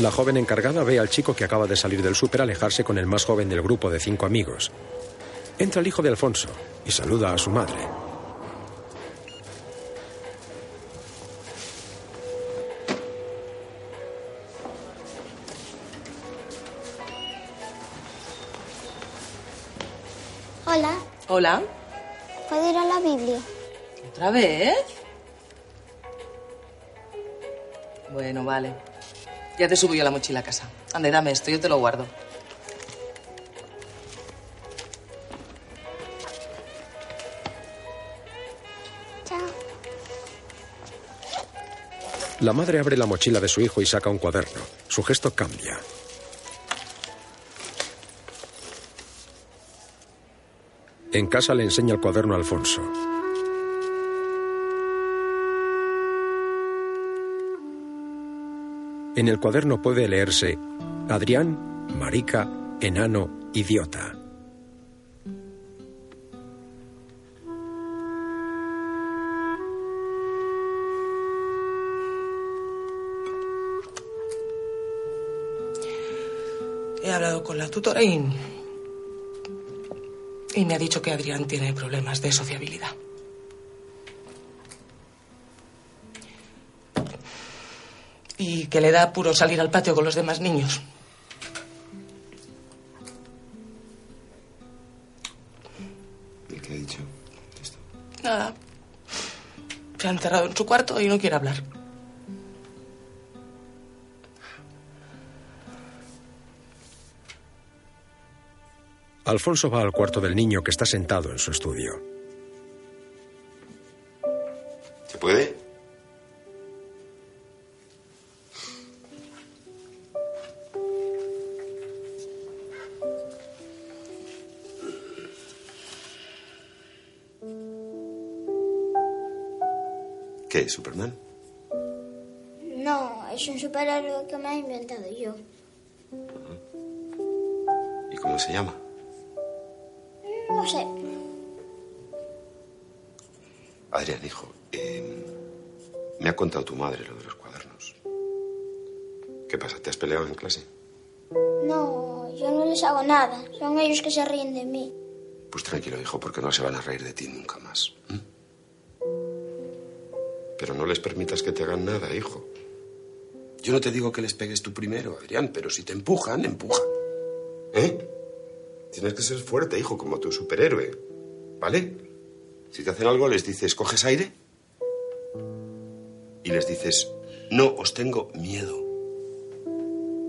La joven encargada ve al chico que acaba de salir del súper alejarse con el más joven del grupo de cinco amigos. Entra el hijo de Alfonso y saluda a su madre. Hola, Hola. ¿puedo ir a la Biblia? ¿Otra vez? Bueno, vale. Ya te subo yo la mochila a casa. Ande, dame esto, yo te lo guardo. Chao. La madre abre la mochila de su hijo y saca un cuaderno. Su gesto cambia. En casa le enseña el cuaderno a Alfonso. En el cuaderno puede leerse Adrián, marica, enano, idiota. He hablado con la tutora. Y me ha dicho que Adrián tiene problemas de sociabilidad. Y que le da puro salir al patio con los demás niños. ¿Y qué ha dicho? Nada. Se ha encerrado en su cuarto y no quiere hablar. Alfonso va al cuarto del niño que está sentado en su estudio. ¿Se puede? ¿Qué es Superman? No, es un superhéroe que me he inventado yo. ¿Y cómo se llama? No sé. Adrián, hijo, eh, me ha contado tu madre lo de los cuadernos. ¿Qué pasa? ¿Te has peleado en clase? No, yo no les hago nada. Son ellos que se ríen de mí. Pues tranquilo, hijo, porque no se van a reír de ti nunca más. Pero no les permitas que te hagan nada, hijo. Yo no te digo que les pegues tú primero, Adrián, pero si te empujan, empuja. ¿Eh? Tienes que ser fuerte, hijo, como tu superhéroe. ¿Vale? Si te hacen algo, les dices, ¿coges aire? Y les dices, no os tengo miedo.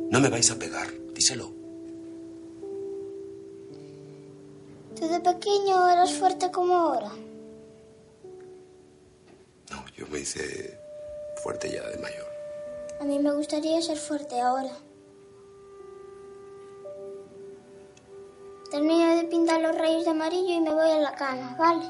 No me vais a pegar, díselo. Tú de pequeño eras fuerte como ahora. No, yo me hice fuerte ya de mayor. A mí me gustaría ser fuerte ahora. Termino de pintar los rayos de amarillo y me voy a la cama, ¿vale?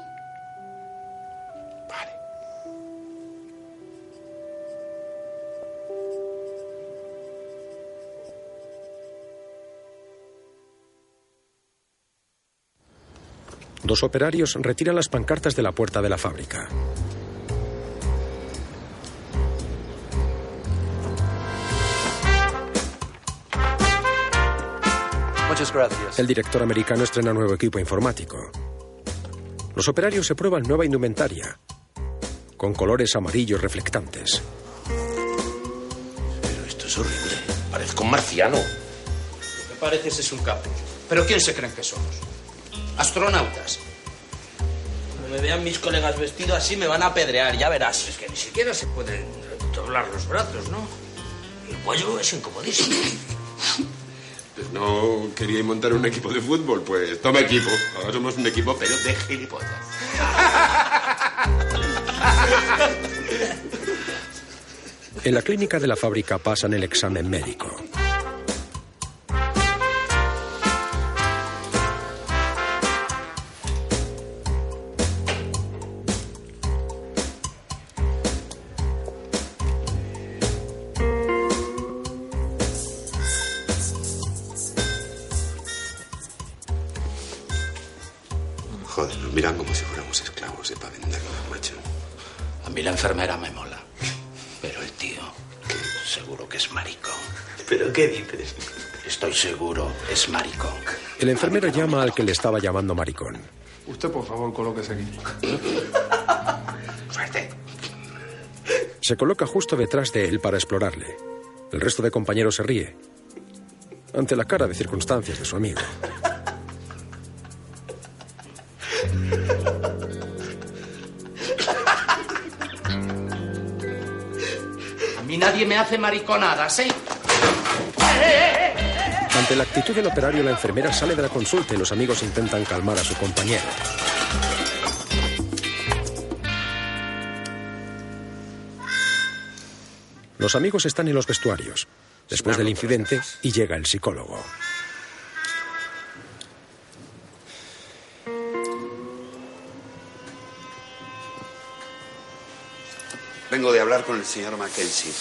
Dos operarios retiran las pancartas de la puerta de la fábrica. Muchas gracias. El director americano estrena nuevo equipo informático. Los operarios se prueban nueva indumentaria, con colores amarillos reflectantes. Pero esto es horrible. Parezco un marciano. Lo que pareces es un capo. ¿Pero quién se creen que somos? ¿Astronautas? Cuando me vean mis colegas vestidos así me van a apedrear, ya verás. Es que ni siquiera se pueden doblar los brazos, ¿no? El cuello es incomodísimo. No queríais montar un equipo de fútbol, pues toma equipo. Ahora somos un equipo, pero de gilipollas. En la clínica de la fábrica pasan el examen médico. Llama al que le estaba llamando maricón. Usted, por favor, colóquese aquí. Suerte. Se coloca justo detrás de él para explorarle. El resto de compañeros se ríe. Ante la cara de circunstancias de su amigo. A mí nadie me hace mariconadas, ¿eh? Ante la actitud del operario, la enfermera sale de la consulta y los amigos intentan calmar a su compañero. Los amigos están en los vestuarios, después del incidente, y llega el psicólogo. Vengo de hablar con el señor Mackenzie.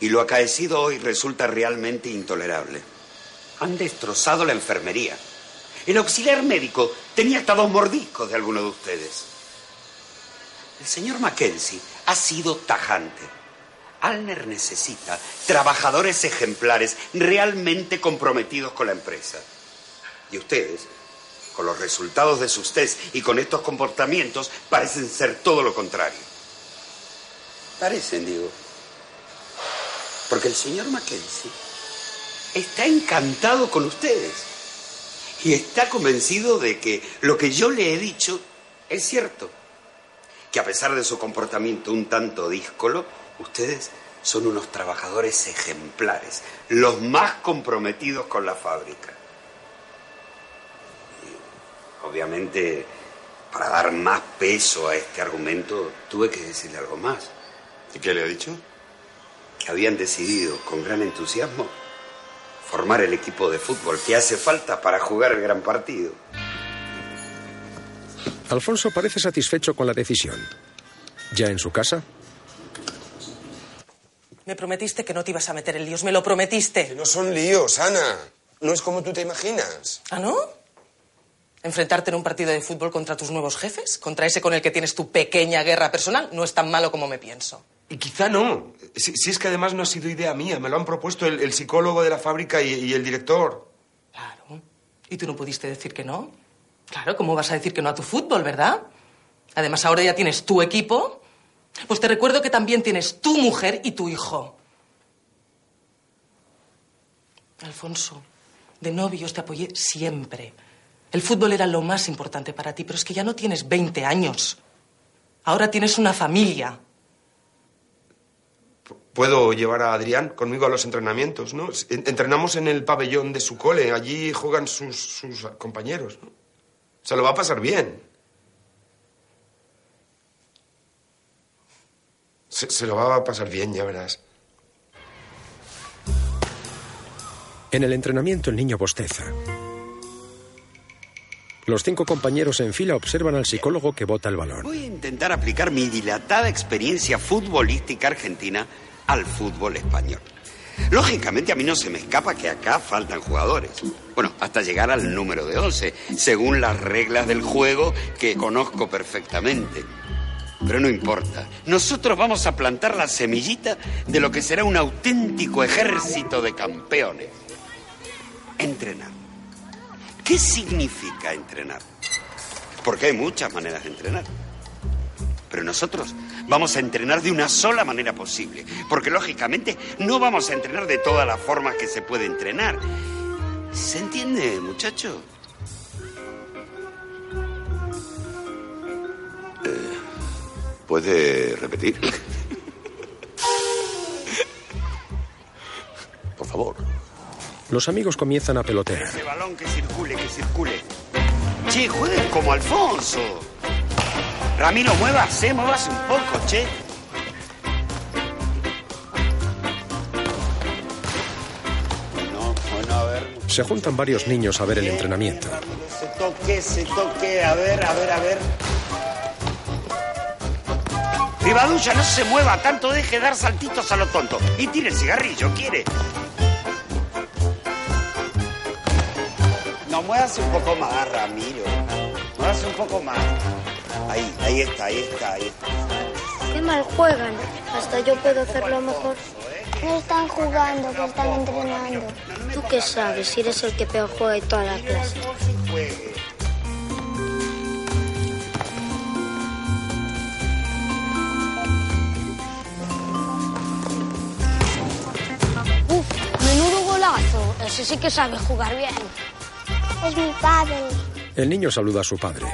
Y lo acaecido hoy resulta realmente intolerable. Han destrozado la enfermería. El auxiliar médico tenía hasta dos mordiscos de alguno de ustedes. El señor Mackenzie ha sido tajante. Alner necesita trabajadores ejemplares realmente comprometidos con la empresa. Y ustedes, con los resultados de sus test y con estos comportamientos, parecen ser todo lo contrario. Parecen, digo. Porque el señor Mackenzie está encantado con ustedes. Y está convencido de que lo que yo le he dicho es cierto. Que a pesar de su comportamiento un tanto díscolo, ustedes son unos trabajadores ejemplares, los más comprometidos con la fábrica. Y, obviamente, para dar más peso a este argumento, tuve que decirle algo más. ¿Y qué le ha dicho? Que habían decidido, con gran entusiasmo, formar el equipo de fútbol que hace falta para jugar el gran partido. Alfonso parece satisfecho con la decisión. Ya en su casa, Me prometiste que no te ibas a meter en líos, me lo prometiste. Que no son líos, Ana. No es como tú te imaginas. ¿Ah, no? ¿Enfrentarte en un partido de fútbol contra tus nuevos jefes? ¿Contra ese con el que tienes tu pequeña guerra personal? No es tan malo como me pienso. Y quizá no. Si, es que además no ha sido idea mía. Me lo han propuesto el, psicólogo de la fábrica y, y el director. ¿Y tú no pudiste decir que no? Claro, ¿cómo vas a decir que no a tu fútbol, verdad? Además, ahora ya tienes tu equipo. Pues te recuerdo que también tienes tu mujer y tu hijo. Alfonso, de novios te apoyé siempre. El fútbol era lo más importante para ti, pero es que ya no tienes 20 años. Ahora tienes una familia. Puedo llevar a Adrián conmigo a los entrenamientos, ¿no? En- Entrenamos en el pabellón de su cole. Allí juegan sus, sus compañeros, ¿no? Se lo va a pasar bien. Se, se lo va a pasar bien, ya verás. en el entrenamiento el niño bosteza. Los cinco compañeros en fila observan al psicólogo que bota el balón. Voy a intentar aplicar mi dilatada experiencia futbolística argentina al fútbol español. Lógicamente a mí no se me escapa que acá faltan jugadores. Bueno, hasta llegar al número de 11, según las reglas del juego que conozco perfectamente. Pero no importa. Nosotros vamos a plantar la semillita de lo que será un auténtico ejército de campeones. Entrenar, ¿Qué significa entrenar? Porque hay muchas maneras de entrenar. Pero nosotros vamos a entrenar de una sola manera posible. Porque lógicamente no vamos a entrenar de todas las formas que se puede entrenar. ¿Se entiende, muchacho? Eh, ¿Puede repetir? Por favor. Los amigos comienzan a pelotear. Ese balón que circule, que circule. Che, jueguen como Alfonso. Ramiro, muévase, muévase un poco, che. Bueno, bueno, a ver. Se juntan varios niños a ver el entrenamiento. Se toque, se toque. A ver, a ver, a ver. Rivadulla, no se mueva tanto, deje dar saltitos a lo tonto. Y tire el cigarrillo, ¿quiere? No, muévase un poco más, Ramiro. Muévase un poco más. Ahí, ahí está, ahí está, ahí está. Qué mal juegan. Hasta yo puedo hacerlo mejor. No están jugando, que están entrenando. ¿Tú qué sabes si eres el que peor juega de toda la clase? Uf, menudo golazo. Ese sí que sabe jugar bien. Es mi padre. El niño saluda a su padre.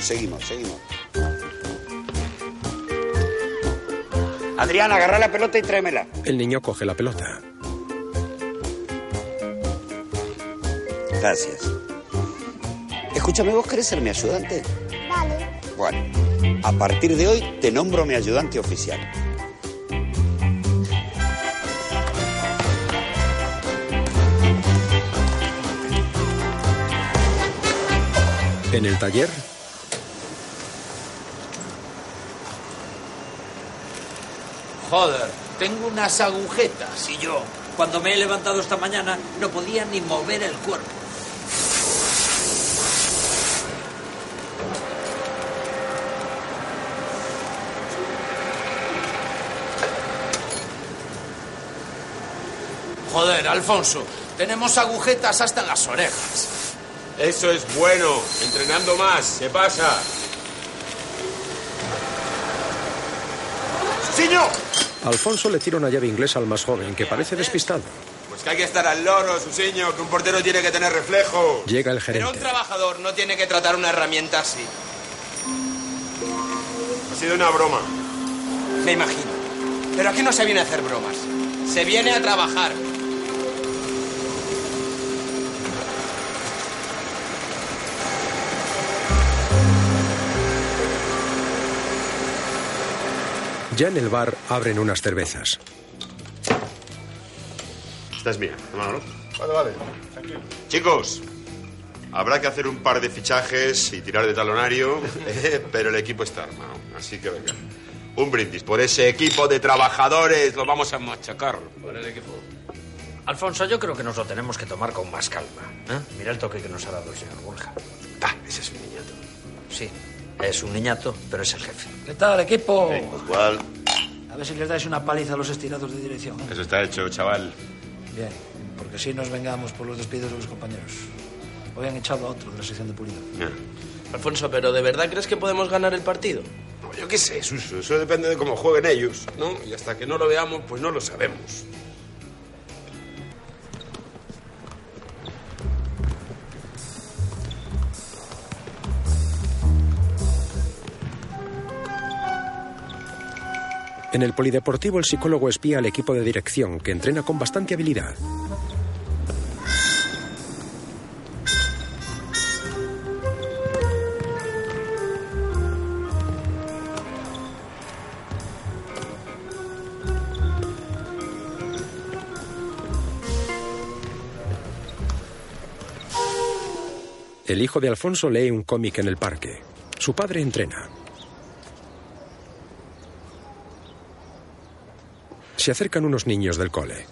Seguimos. Seguimos, seguimos. Adrián, agarra la pelota y tráemela. El niño coge la pelota. Gracias. Escúchame, ¿vos querés ser mi ayudante? Vale. Bueno, a partir de hoy te nombro mi ayudante oficial. En el taller, Joder, tengo unas agujetas. Y yo, cuando me he levantado esta mañana, no podía ni mover el cuerpo. Joder, Alfonso, tenemos agujetas hasta en las orejas. Eso es bueno. Entrenando más. ¿Qué pasa? ¡Señor! Alfonso le tira una llave inglesa al más joven, que parece despistado. Pues que hay que estar al loro, Susiño, que un portero tiene que tener reflejo. Llega el Pero un gerente. trabajador no tiene que tratar una herramienta así. Ha sido una broma. Me imagino. Pero aquí no se viene a hacer bromas. Se viene a trabajar. Ya en el bar abren unas cervezas. Esta es mía. Vale, vale. Chicos, habrá que hacer un par de fichajes y tirar de talonario, eh, pero el equipo está armado. Así que venga. Un brindis por ese equipo de trabajadores. Lo vamos a machacar. Por el equipo. Alfonso, yo creo que nos lo tenemos que tomar con más calma. ¿eh? Mira el toque que nos ha dado el señor Borja. Ah, ese es un niñato. Sí, es un niñato, pero es el jefe. ¿Qué tal, equipo? ¿Cuál? A ver si les dais una paliza a los estirados de dirección. ¿eh? Eso está hecho, chaval. Bien, porque así nos vengamos por los despidos de los compañeros. Hoy han echado a otro de la sección de pulido. Alfonso, ¿pero de verdad crees que podemos ganar el partido? Yo qué sé, Suso. Eso depende de cómo jueguen ellos, ¿no? Y hasta que no lo veamos, pues no lo sabemos. En el polideportivo, el psicólogo espía al equipo de dirección, que entrena con bastante habilidad. El hijo de Alfonso lee un cómic en el parque. Su padre entrena. Se acercan unos niños del cole.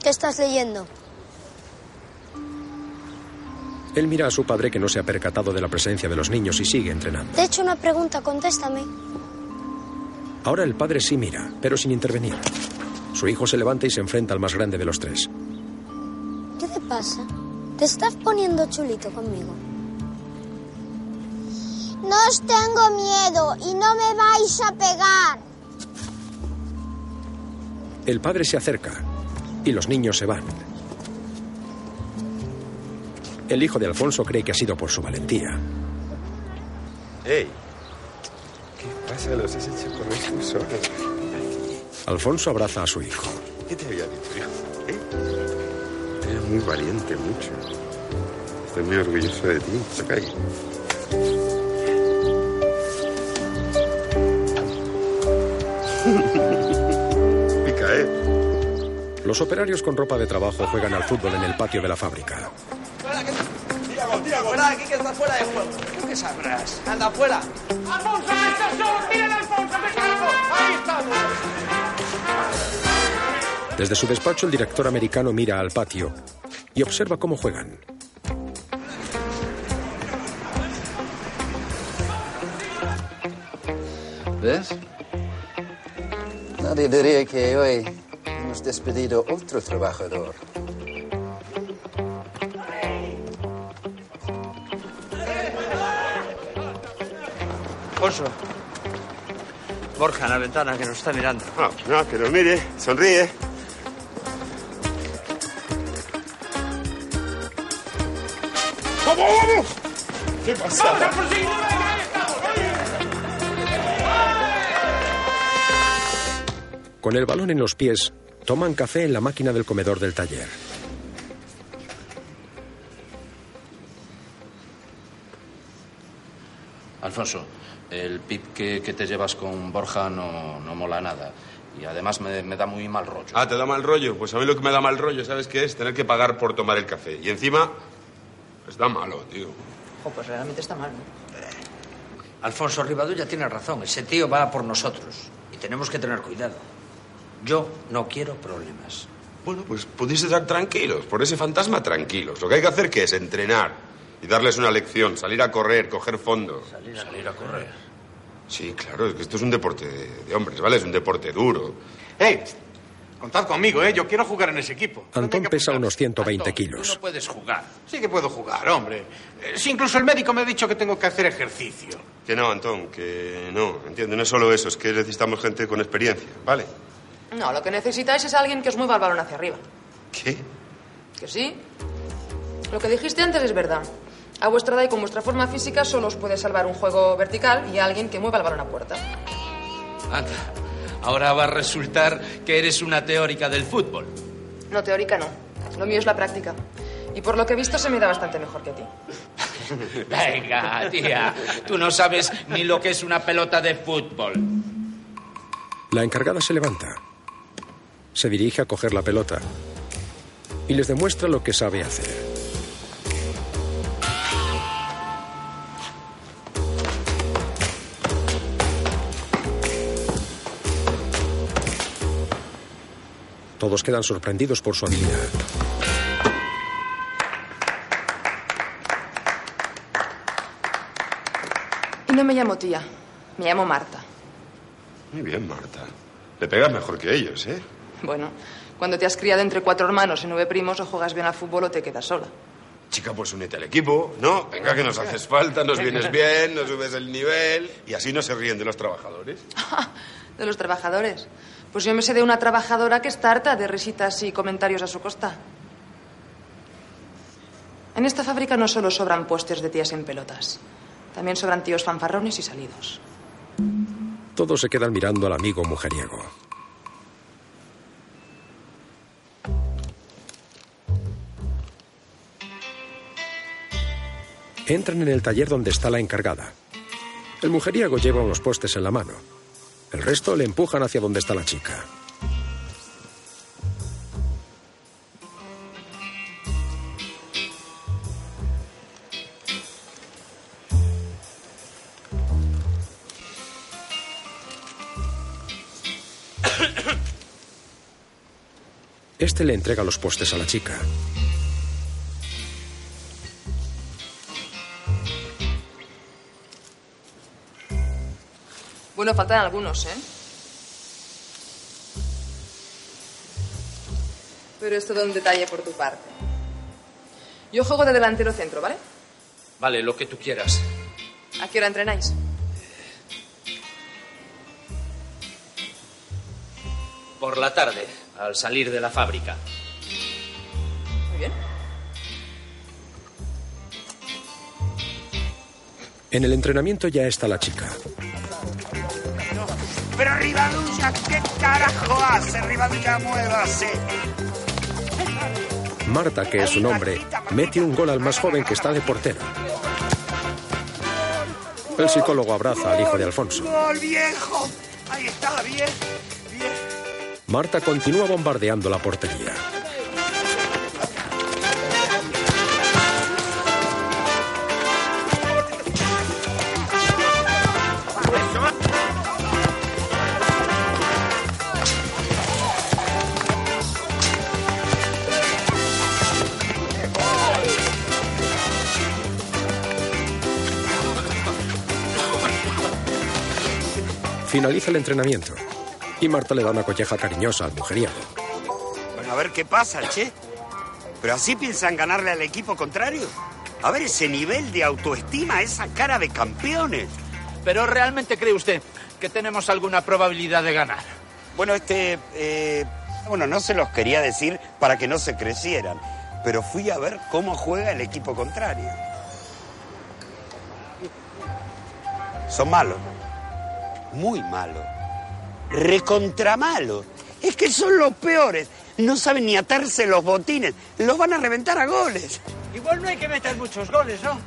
¿Qué estás leyendo? Él mira a su padre que no se ha percatado de la presencia de los niños y sigue entrenando. Te he hecho una pregunta, contéstame. Ahora el padre sí mira, pero sin intervenir. Su hijo se levanta y se enfrenta al más grande de los tres. ¿Qué te pasa? Te estás poniendo chulito conmigo. No os tengo miedo y no me vais a pegar. El padre se acerca y los niños se van. El hijo de Alfonso cree que ha sido por su valentía. ¡Ey! ¿Qué pasa? Los has hecho correr tú solo. Alfonso abraza a su hijo. ¿Qué te había dicho, hijo? ¿Eh? Eres muy valiente, mucho. Estoy muy orgulloso de ti. Saca ahí. Pica, ¿eh? Los operarios con ropa de trabajo juegan al fútbol en el patio de la fábrica. Fuera de aquí que está fuera de juego. ¿Tú qué sabrás? Anda, fuera. ¡Alfonso, estás solo! ¡Tírale, Alfonso, me cago! ¡Ahí estamos! Desde su despacho, el director americano mira al patio y observa cómo juegan. ¿Ves? Nadie diría que hoy hemos despedido otro trabajador. Alfonso. Borja, en la ventana, que nos está mirando. No, no, que nos mire, sonríe. ¡Vamos, vamos! ¿Qué pasa? Con el balón en los pies, toman café en la máquina del comedor del taller. Alfonso, el pip que, que te llevas con Borja no, no mola nada. Y además me, me da muy mal rollo. Ah, ¿te da mal rollo? Pues a mí lo que me da mal rollo, ¿sabes qué es? Tener que pagar por tomar el café. Y encima, está malo, tío. Jo, pues realmente está mal, ¿no? Alfonso Rivadulla tiene razón. Ese tío va por nosotros. Y tenemos que tener cuidado. Yo no quiero problemas. Bueno, pues podéis estar tranquilos, por ese fantasma tranquilos. Lo que hay que hacer que es entrenar y darles una lección, salir a correr, coger fondo. Salir a, salir a correr. Sí, claro, es que esto es un deporte de, de hombres, ¿vale? Es un deporte duro. ¡Hey! Contad conmigo, ¿eh? Yo quiero jugar en ese equipo. Antón pesa unos 120 Tú kilos. no puedes jugar. Sí que puedo jugar, hombre. Eh, Si incluso el médico me ha dicho que tengo que hacer ejercicio. Que no, Antón, que no, entiende, no es solo eso, es que necesitamos gente con experiencia, ¿vale? No, lo que necesitáis es alguien que os mueva el balón hacia arriba. ¿Qué? ¿Que sí? Lo que dijiste antes es verdad. A vuestra edad y con vuestra forma física solo os puede salvar un juego vertical y alguien que mueva el balón a puerta. Anda, ahora va a resultar que eres una teórica del fútbol. No, teórica no. Lo mío es la práctica. Y por lo que he visto se me da bastante mejor que a ti. Venga, tía, tú no sabes ni lo que es una pelota de fútbol. La encargada se levanta. Se dirige a coger la pelota y les demuestra lo que sabe hacer. Todos quedan sorprendidos por su habilidad. Y no me llamo tía, me llamo Marta. Muy bien, Marta. Le pegas mejor que ellos, ¿eh? Bueno, cuando te has criado entre cuatro hermanos y nueve primos, o juegas bien al fútbol o te quedas sola. Chica, pues únete al equipo, ¿no? Venga, que nos haces falta, nos vienes bien, nos subes el nivel. Y así no se ríen de los trabajadores. De los trabajadores. Pues yo me sé de una trabajadora que está harta de risitas y comentarios a su costa. En esta fábrica no solo sobran puestos de tías en pelotas. También sobran tíos fanfarrones y salidos. Todos se quedan mirando al amigo mujeriego. Entran en el taller donde está la encargada. El mujeriego lleva unos postes en la mano. El resto le empujan hacia donde está la chica. Este le entrega los postes a la chica. Bueno, faltan algunos, ¿eh? Pero es todo un detalle por tu parte. Yo juego de delantero centro, ¿vale? Vale, lo que tú quieras. ¿A qué hora entrenáis? Por la tarde, al salir de la fábrica. Muy bien. En el entrenamiento ya está la chica. Carajo hace? Rivadulla, muévase. Marta, que es su nombre, mete un gol al más joven que está de portero. El psicólogo abraza al hijo de Alfonso. Gol, viejo. Ahí está, bien. Bien. Marta continúa bombardeando la portería. Finaliza el entrenamiento y Marta le da una colleja cariñosa al mujeriego. Bueno, a ver qué pasa, che. ¿Pero así piensan ganarle al equipo contrario? A ver ese nivel de autoestima, esa cara de campeones. ¿Pero realmente cree usted que tenemos alguna probabilidad de ganar? Bueno, este... eh, bueno, no se los quería decir para que no se crecieran, pero fui a ver cómo juega el equipo contrario. Son malos. Muy malos. Recontra malos. Es que son los peores. No saben ni atarse los botines. Los van a reventar a goles. Igual no hay que meter muchos goles, ¿no?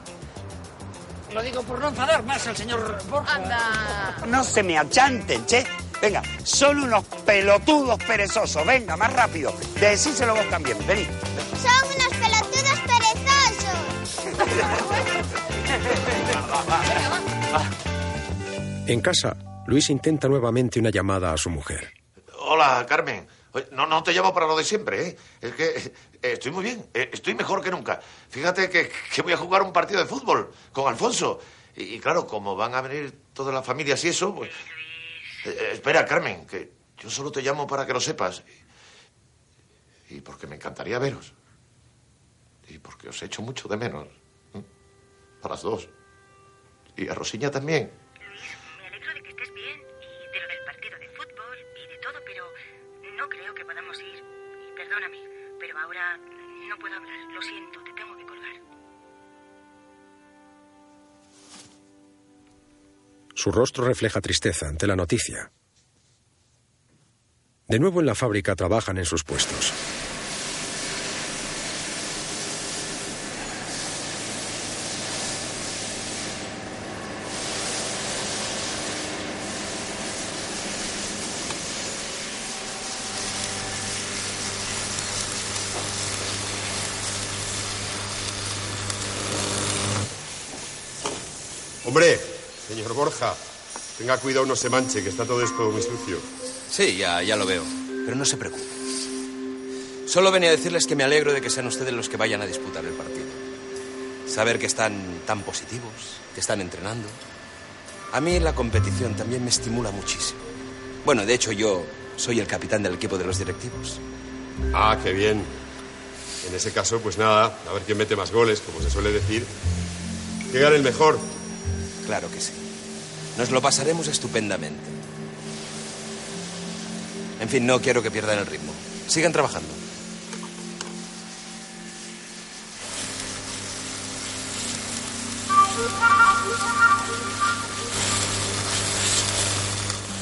Lo digo por no enfadar más al señor Borja. Anda. No se me achanten, che. Venga, son unos pelotudos perezosos. Venga, más rápido. Decíselo vos también. Vení. Son unos pelotudos perezosos. En casa, Luis intenta nuevamente una llamada a su mujer. Hola, Carmen. No, no te llamo para lo de siempre, ¿eh? Es que eh, estoy muy bien, eh, estoy mejor que nunca. Fíjate que, que voy a jugar un partido de fútbol con Alfonso. Y, claro, como van a venir todas las familias y eso, pues... Eh, espera, Carmen, que yo solo te llamo para que lo sepas. Y, porque me encantaría veros. Y porque os echo mucho de menos. A las dos. Y a Rosiña también. Perdóname, pero ahora no puedo hablar. Lo siento, te tengo que colgar. Su rostro refleja tristeza ante la noticia. De nuevo en la fábrica trabajan en sus puestos. Hombre, señor Borja, tenga cuidado, no se manche, que está todo esto muy sucio. Sí, ya, ya lo veo. Pero no se preocupe. Solo venía a decirles que me alegro de que sean ustedes los que vayan a disputar el partido. Saber que están tan positivos, que están entrenando. A mí la competición también me estimula muchísimo. Bueno, de hecho yo soy el capitán del equipo de los directivos. Ah, qué bien. En ese caso, pues nada, a ver quién mete más goles, como se suele decir. Que gane el mejor. Claro que sí. Nos lo pasaremos estupendamente. En fin, no quiero que pierdan el ritmo. Sigan trabajando.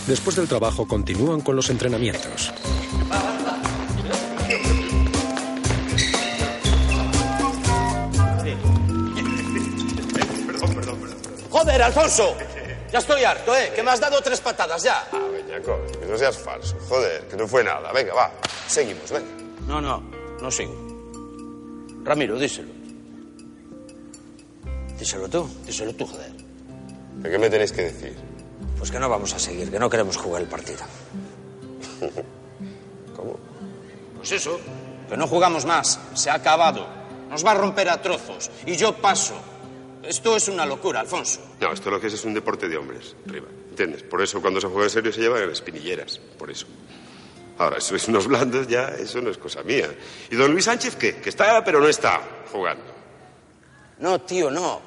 Después del trabajo continúan con los entrenamientos. Joder, Alfonso. Ya estoy harto, ¿eh? Que me has dado tres patadas ya. Ah, Beñaco, que no seas falso. Joder, que no fue nada. Venga, va, seguimos, venga. No, no, no sigo. Ramiro, díselo. Díselo tú, díselo tú, joder. ¿De qué me tenéis que decir? Pues que no vamos a seguir, que no queremos jugar el partido. ¿Cómo? Pues eso, que no jugamos más. Se ha acabado. Nos va a romper a trozos. Y yo paso. Esto es una locura, Alfonso. No, esto lo que es es un deporte de hombres, arriba. ¿Entiendes? Por eso cuando se juega en serio se llevan espinilleras. Por eso. Ahora, sois unos blandos ya, eso no es cosa mía. ¿Y don Luis Sánchez qué? Que está, pero no está jugando. No, tío, no.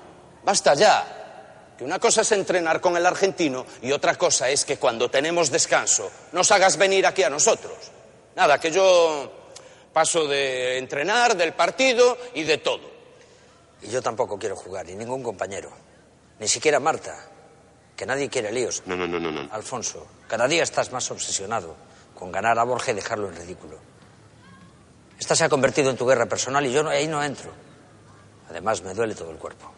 Basta ya. Que una cosa es entrenar con el argentino y otra cosa es que cuando tenemos descanso nos hagas venir aquí a nosotros. Nada, que yo paso de entrenar, del partido y de todo. Y yo tampoco quiero jugar, ni ningún compañero. Ni siquiera Marta. Que nadie quiere líos. No, no, no, no, no. Alfonso, cada día estás más obsesionado con ganar a Borja y dejarlo en ridículo. Esta se ha convertido en tu guerra personal y yo no- ahí no entro. Además, me duele todo el cuerpo.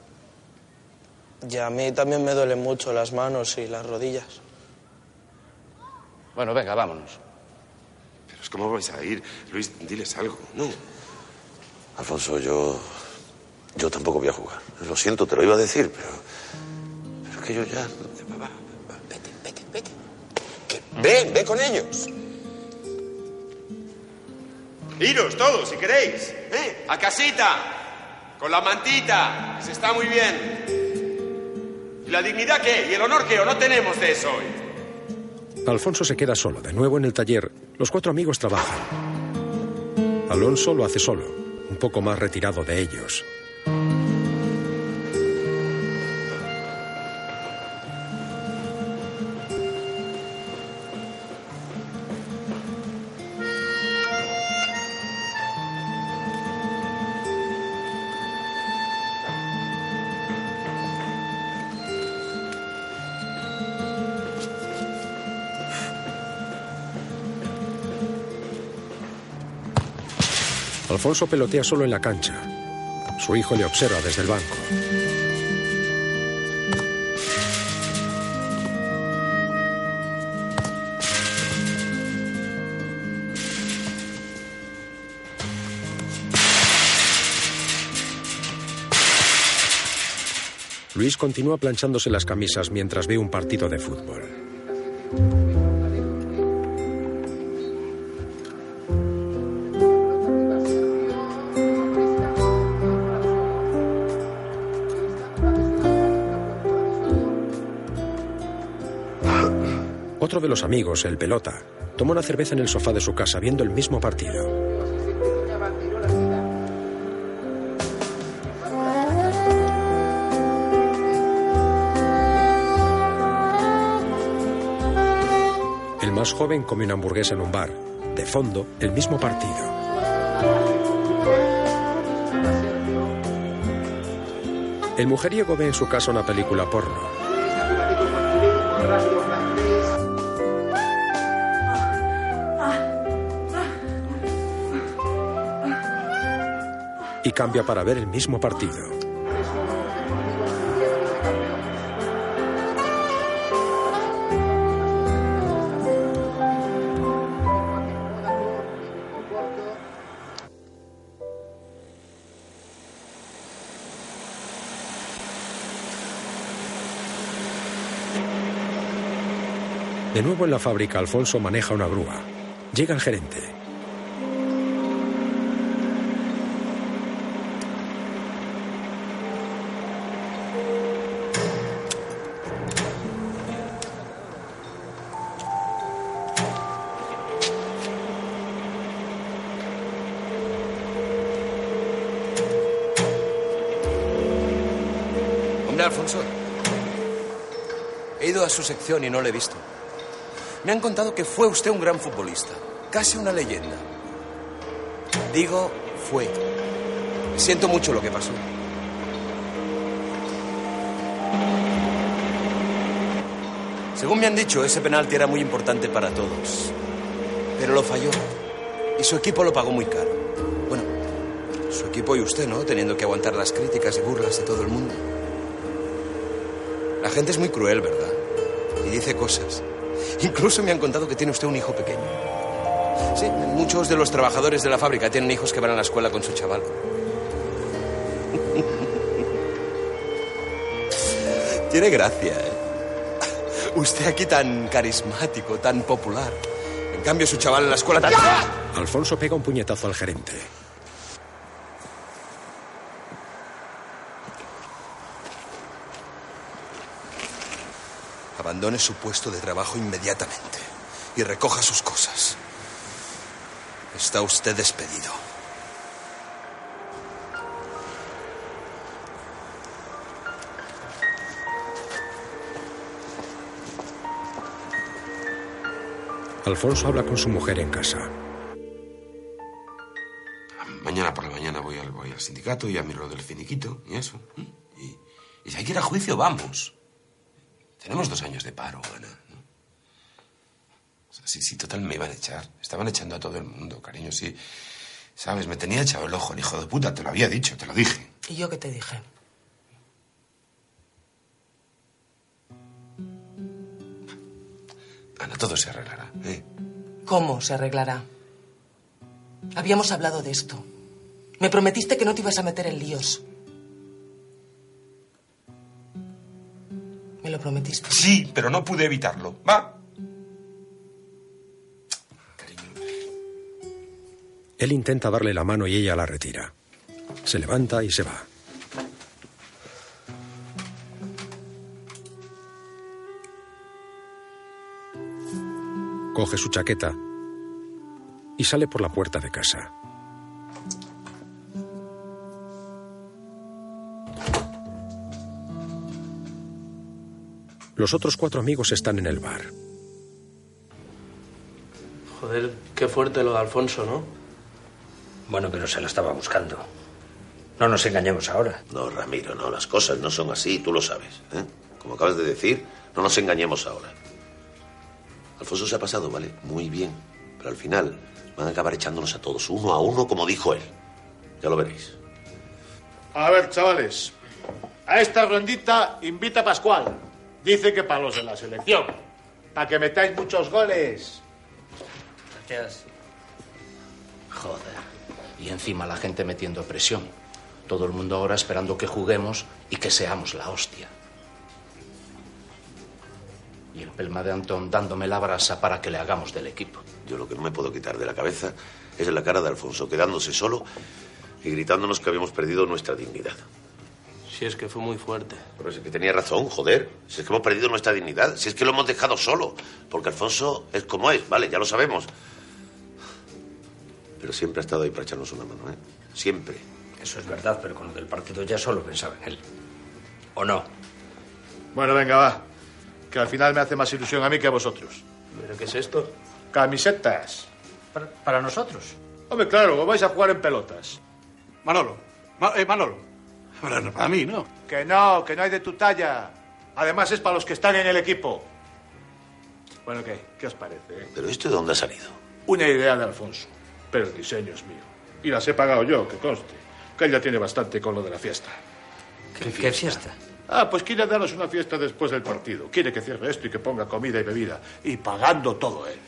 Y a mí también me duelen mucho las manos y las rodillas. Bueno, venga, vámonos. Pero es como vais a ir. Luis, diles algo. No. Alfonso, yo. Yo tampoco voy a jugar. Lo siento, te lo iba a decir, pero. Pero es que yo ya. Ve, ve con ellos. Iros todos, si queréis. ¿Eh? A casita. Con la mantita. Se está muy bien. ¿Y la dignidad qué? ¿Y el honor qué? ¿O no tenemos de eso hoy? Alfonso se queda solo, de nuevo en el taller. Los cuatro amigos trabajan. Alonso lo hace solo, un poco más retirado de ellos. Alfonso pelotea solo en la cancha. Su hijo le observa desde el banco. Luis continúa planchándose las camisas mientras ve un partido de fútbol. Amigos, el pelota, toma una cerveza en el sofá de su casa viendo el mismo partido. El más joven come una hamburguesa en un bar. De fondo, el mismo partido. El mujeriego ve en su casa una película porno. Cambia para ver el mismo partido. De nuevo en la fábrica, Alfonso maneja una grúa. Llega el gerente. Su sección y no le he visto. Me han contado que fue usted un gran futbolista, casi una leyenda. Digo, fue. Siento mucho lo que pasó. Según me han dicho, ese penalti era muy importante para todos. Pero lo falló. Y su equipo lo pagó muy caro. Bueno, su equipo y usted, ¿no? Teniendo que aguantar las críticas y burlas de todo el mundo. La gente es muy cruel, ¿verdad? Y dice cosas. Incluso me han contado que tiene usted un hijo pequeño. Sí, muchos de los trabajadores de la fábrica tienen hijos que van a la escuela con su chaval. Tiene gracia, ¿eh? Usted aquí tan carismático, tan popular. En cambio, su chaval en la escuela tan... Alfonso pega un puñetazo al gerente. Abandone su puesto de trabajo inmediatamente y recoja sus cosas. Está usted despedido. Alfonso habla con su mujer en casa. Mañana por la mañana voy al, voy al sindicato y a miro lo del finiquito y eso. Y, y si hay que ir a juicio, vamos. Tenemos dos años de paro, Ana. ¿no? O sea, sí, sí, total, me iban a echar. Estaban echando a todo el mundo, cariño, sí. Sabes, me tenía echado el ojo el hijo de puta, te lo había dicho, te lo dije. ¿Y yo qué te dije? Ana, todo se arreglará, ¿eh? ¿Cómo se arreglará? Habíamos hablado de esto. Me prometiste que no te ibas a meter en líos. Lo prometiste? Sí, pero no pude evitarlo. Va. Él intenta darle la mano y ella la retira. Se levanta y se va. Coge su chaqueta y sale por la puerta de casa. Los otros cuatro amigos están en el bar. Joder, qué fuerte lo de Alfonso, ¿no? Bueno, pero se lo estaba buscando. No nos engañemos ahora. No, Ramiro, no, las cosas no son así, tú lo sabes. ¿eh? Como acabas de decir, no nos engañemos ahora. Alfonso se ha pasado, ¿vale? Muy bien. Pero al final van a acabar echándonos a todos, uno a uno, como dijo él. Ya lo veréis. A ver, chavales. A esta rondita invita a Pascual. Dice que para los de la selección. Para que metáis muchos goles. Gracias. Joder. Y encima la gente metiendo presión. Todo el mundo ahora esperando que juguemos y que seamos la hostia. Y el pelma de Antón dándome la brasa para que le hagamos del equipo. Yo lo que no me puedo quitar de la cabeza es la cara de Alfonso quedándose solo y gritándonos que habíamos perdido nuestra dignidad. Si es que fue muy fuerte. Pero es que tenía razón, joder. Si es que hemos perdido nuestra dignidad. Si es que lo hemos dejado solo. Porque Alfonso es como es, vale, ya lo sabemos. Pero siempre ha estado ahí para echarnos una mano, ¿eh? Siempre. Eso es verdad, pero con lo del partido ya solo pensaba en él. ¿O no? Bueno, venga, va. Que al final me hace más ilusión a mí que a vosotros. ¿Pero qué es esto? Camisetas. ¿Para, para nosotros? Hombre, claro, os vais a jugar en pelotas. Manolo. Ma- eh, Manolo. Ahora no, para mí, ¿no? Que no, que no hay de tu talla. Además es para los que están en el equipo. Bueno, ¿qué? ¿Qué os parece? eh? ¿Pero esto de dónde ha salido? Una idea de Alfonso. Pero el diseño es mío. Y las he pagado yo, que conste. Que él ya tiene bastante con lo de la fiesta. ¿Qué, qué fiesta? Ah, pues quiere darnos una fiesta después del partido. Quiere que cierre esto y que ponga comida y bebida. Y pagando todo él.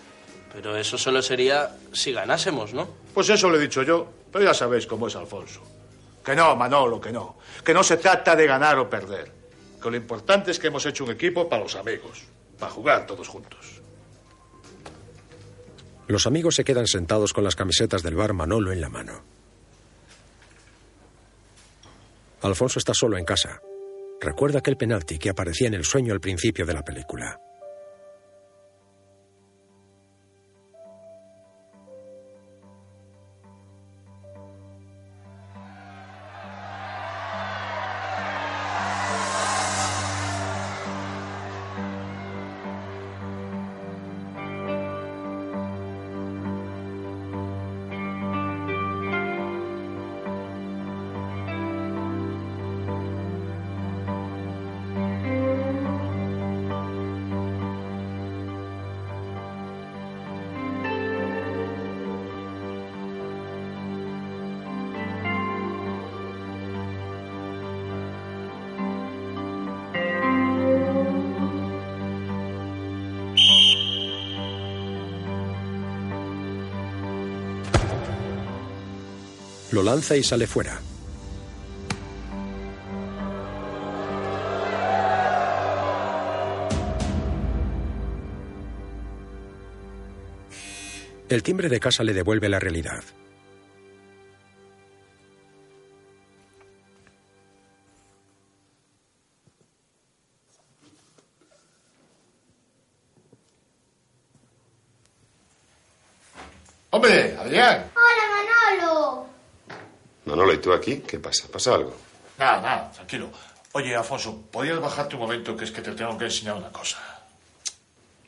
Pero eso solo sería si ganásemos, ¿no? Pues eso lo he dicho yo. Pero ya sabéis cómo es Alfonso. Que no, Manolo, que no. Que no se trata de ganar o perder. Que lo importante es que hemos hecho un equipo para los amigos. Para jugar todos juntos. Los amigos se quedan sentados con las camisetas del bar Manolo en la mano. Alfonso está solo en casa. Recuerda aquel penalti que aparecía en el sueño al principio de la película. Lo lanza y sale fuera. El timbre de casa le devuelve la realidad. ¿Y tú aquí? ¿Qué pasa? ¿Pasa algo? Nada, nada, tranquilo. Oye, Alfonso, ¿podrías bajarte un momento que es que te tengo que enseñar una cosa?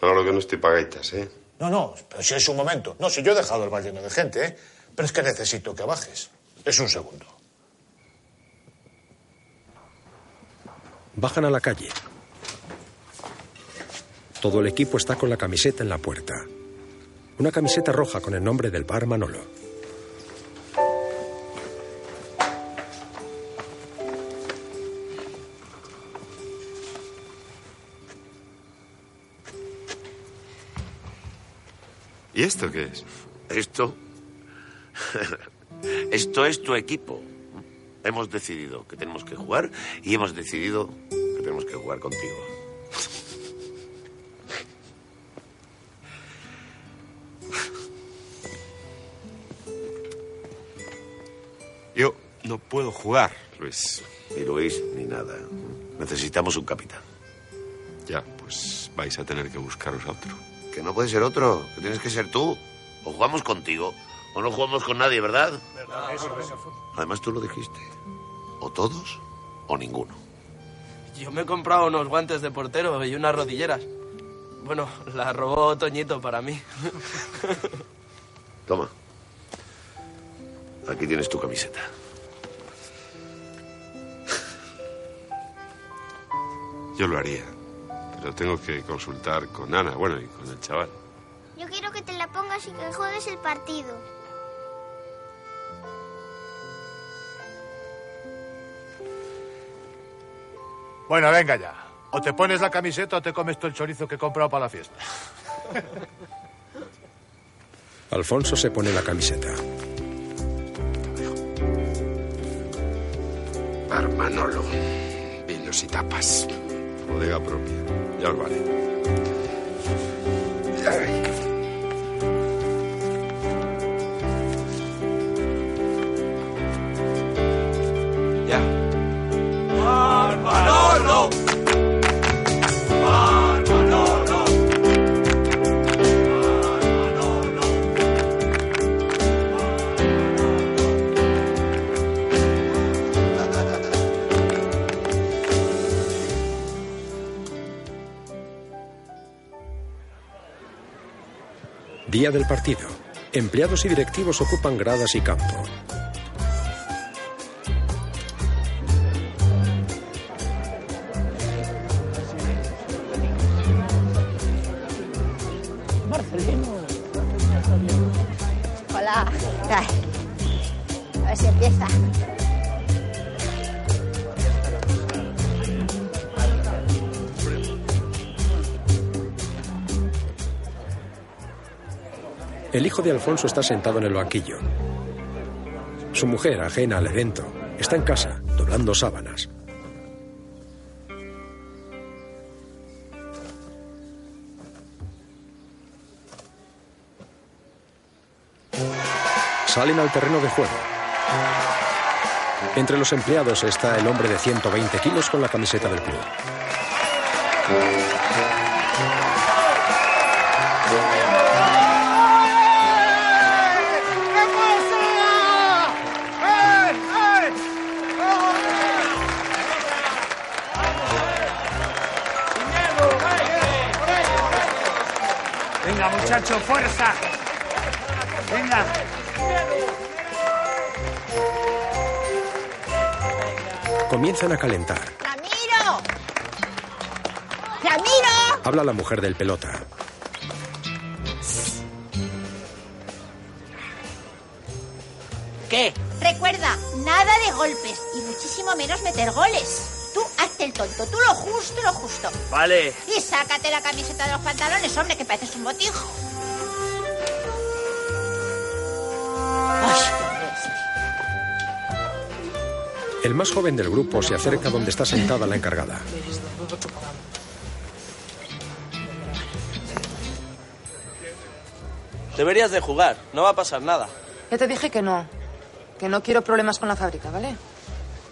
Manolo, que no estoy pagaitas, ¿eh? No, no, pero si es un momento. No, si yo he dejado el bar lleno de gente, ¿eh? Pero es que necesito que bajes. Es un segundo. Bajan a la calle. Todo el equipo está con la camiseta en la puerta. Una camiseta roja con el nombre del bar Manolo. ¿Y esto qué es? Esto. Esto es tu equipo. Hemos decidido que tenemos que jugar y hemos decidido que tenemos que jugar contigo. Yo no puedo jugar, Luis. Ni Luis, ni nada. Necesitamos un capitán. Ya, pues vais a tener que buscaros a otro. Que no puede ser otro, que tienes que ser tú. O jugamos contigo, o no jugamos con nadie, ¿verdad? Además tú lo dijiste. O todos, o ninguno. Yo me he comprado unos guantes de portero y unas rodilleras. Bueno, las robó Toñito para mí. Toma. Aquí tienes tu camiseta. Yo lo haría, pero tengo que consultar con Ana, bueno, y con el chaval. Yo quiero que te la pongas y que juegues el partido. Bueno, venga ya. O te pones la camiseta o te comes todo el chorizo que he comprado para la fiesta. Alfonso se pone la camiseta. Bar Manolo. Vinos y tapas. Bodega propia. Ya os vale. Día del partido. Empleados y directivos ocupan gradas y campo. Hijo de Alfonso está sentado en el banquillo. Su mujer, ajena al evento, está en casa, doblando sábanas. Salen al terreno de juego. Entre los empleados está el hombre de 120 kilos con la camiseta del club. Muchachos, fuerza. Venga. Comienzan a calentar. ¡Ramiro! ¡Ramiro! Habla la mujer del pelota. ¿Qué? Recuerda, nada de golpes y muchísimo menos meter goles. Tú hazte el tonto, tú lo justo, lo justo. Vale. Y sácate la camiseta de los pantalones, hombre, que pareces un botijo. El más joven del grupo se acerca donde está sentada la encargada. Deberías de jugar, no va a pasar nada. Ya te dije que no. Que no quiero problemas con la fábrica, ¿vale?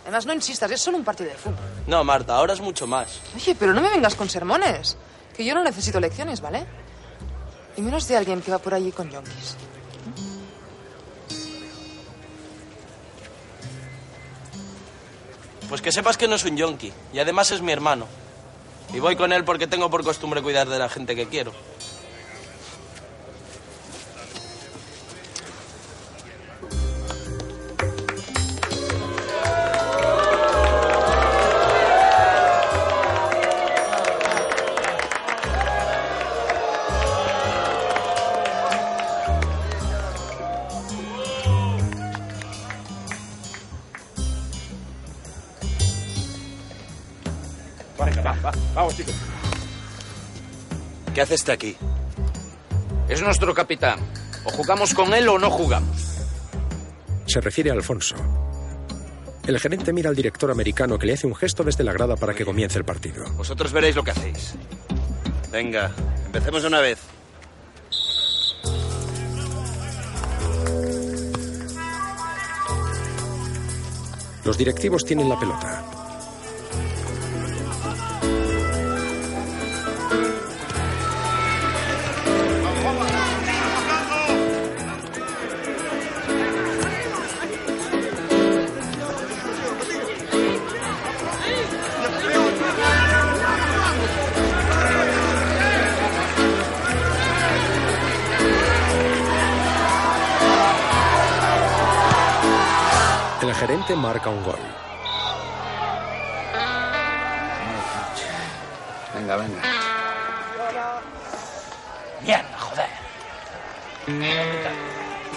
Además, no insistas, es solo un partido de fútbol. No, Marta, ahora es mucho más. Oye, pero no me vengas con sermones. Que yo no necesito lecciones, ¿vale? Y menos de alguien que va por allí con yonkis. Pues que sepas que no es un yonki. Y además es mi hermano. Y voy con él porque tengo por costumbre cuidar de la gente que quiero. Venga, va, va. Vamos, chicos. ¿Qué hace este aquí? Es nuestro capitán. O jugamos con él o no jugamos. Se refiere a Alfonso. El gerente mira al director americano que le hace un gesto desde la grada para que comience el partido. Vosotros veréis lo que hacéis. Venga, empecemos de una vez. Los directivos tienen la pelota. Marca un gol. Venga, venga. Mierda, joder.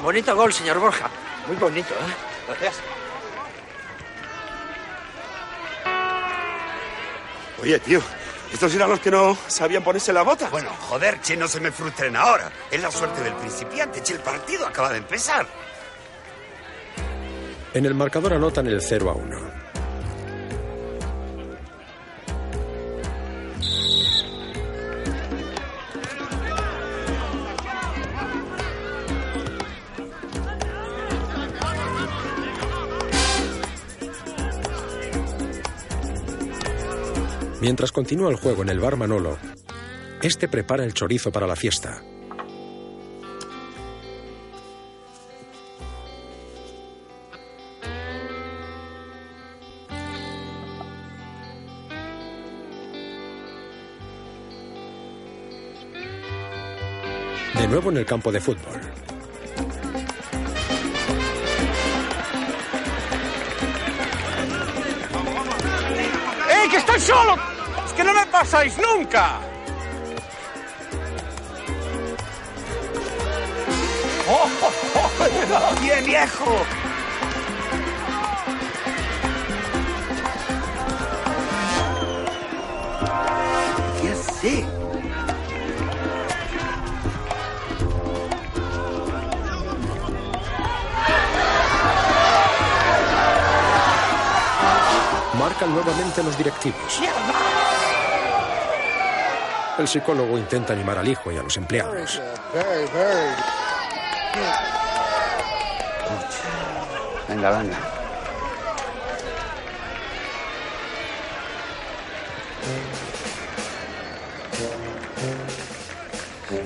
Bonito gol, señor Borja. Muy bonito, ¿eh? Gracias. Oye, tío, ¿estos eran los que no sabían ponerse la bota? Bueno, joder, che, no se me frustren ahora. Es la suerte del principiante, che, el partido acaba de empezar. En el marcador anotan el 0 a 1. Mientras continúa el juego en el bar Manolo, este prepara el chorizo para la fiesta. Nuevo en el campo de fútbol. ¡Eh, que estoy solo! ¡Es que no me pasáis nunca! ¡Oh, oh, oh! ¡Bien, viejo! ¿Qué? Marcan nuevamente los directivos. El psicólogo intenta animar al hijo y a los empleados. Venga, venga.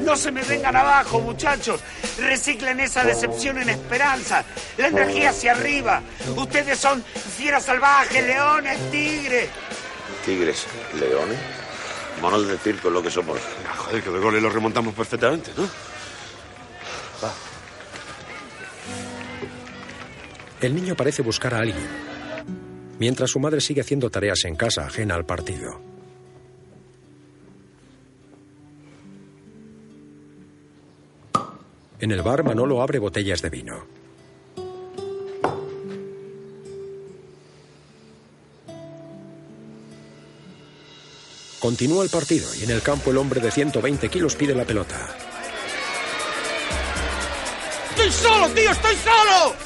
No se me vengan abajo, muchachos. Reciclen esa decepción en esperanza. La energía hacia arriba. Ustedes son fieras salvajes, leones, tigres. Tigres, leones, monos de circo lo que somos. Joder, que los goles los remontamos perfectamente, ¿no? El niño parece buscar a alguien, mientras su madre sigue haciendo tareas en casa ajena al partido. En el bar, Manolo abre botellas de vino. Continúa el partido y en el campo el hombre de 120 kilos pide la pelota. ¡Estoy solo, tío! ¡Estoy solo!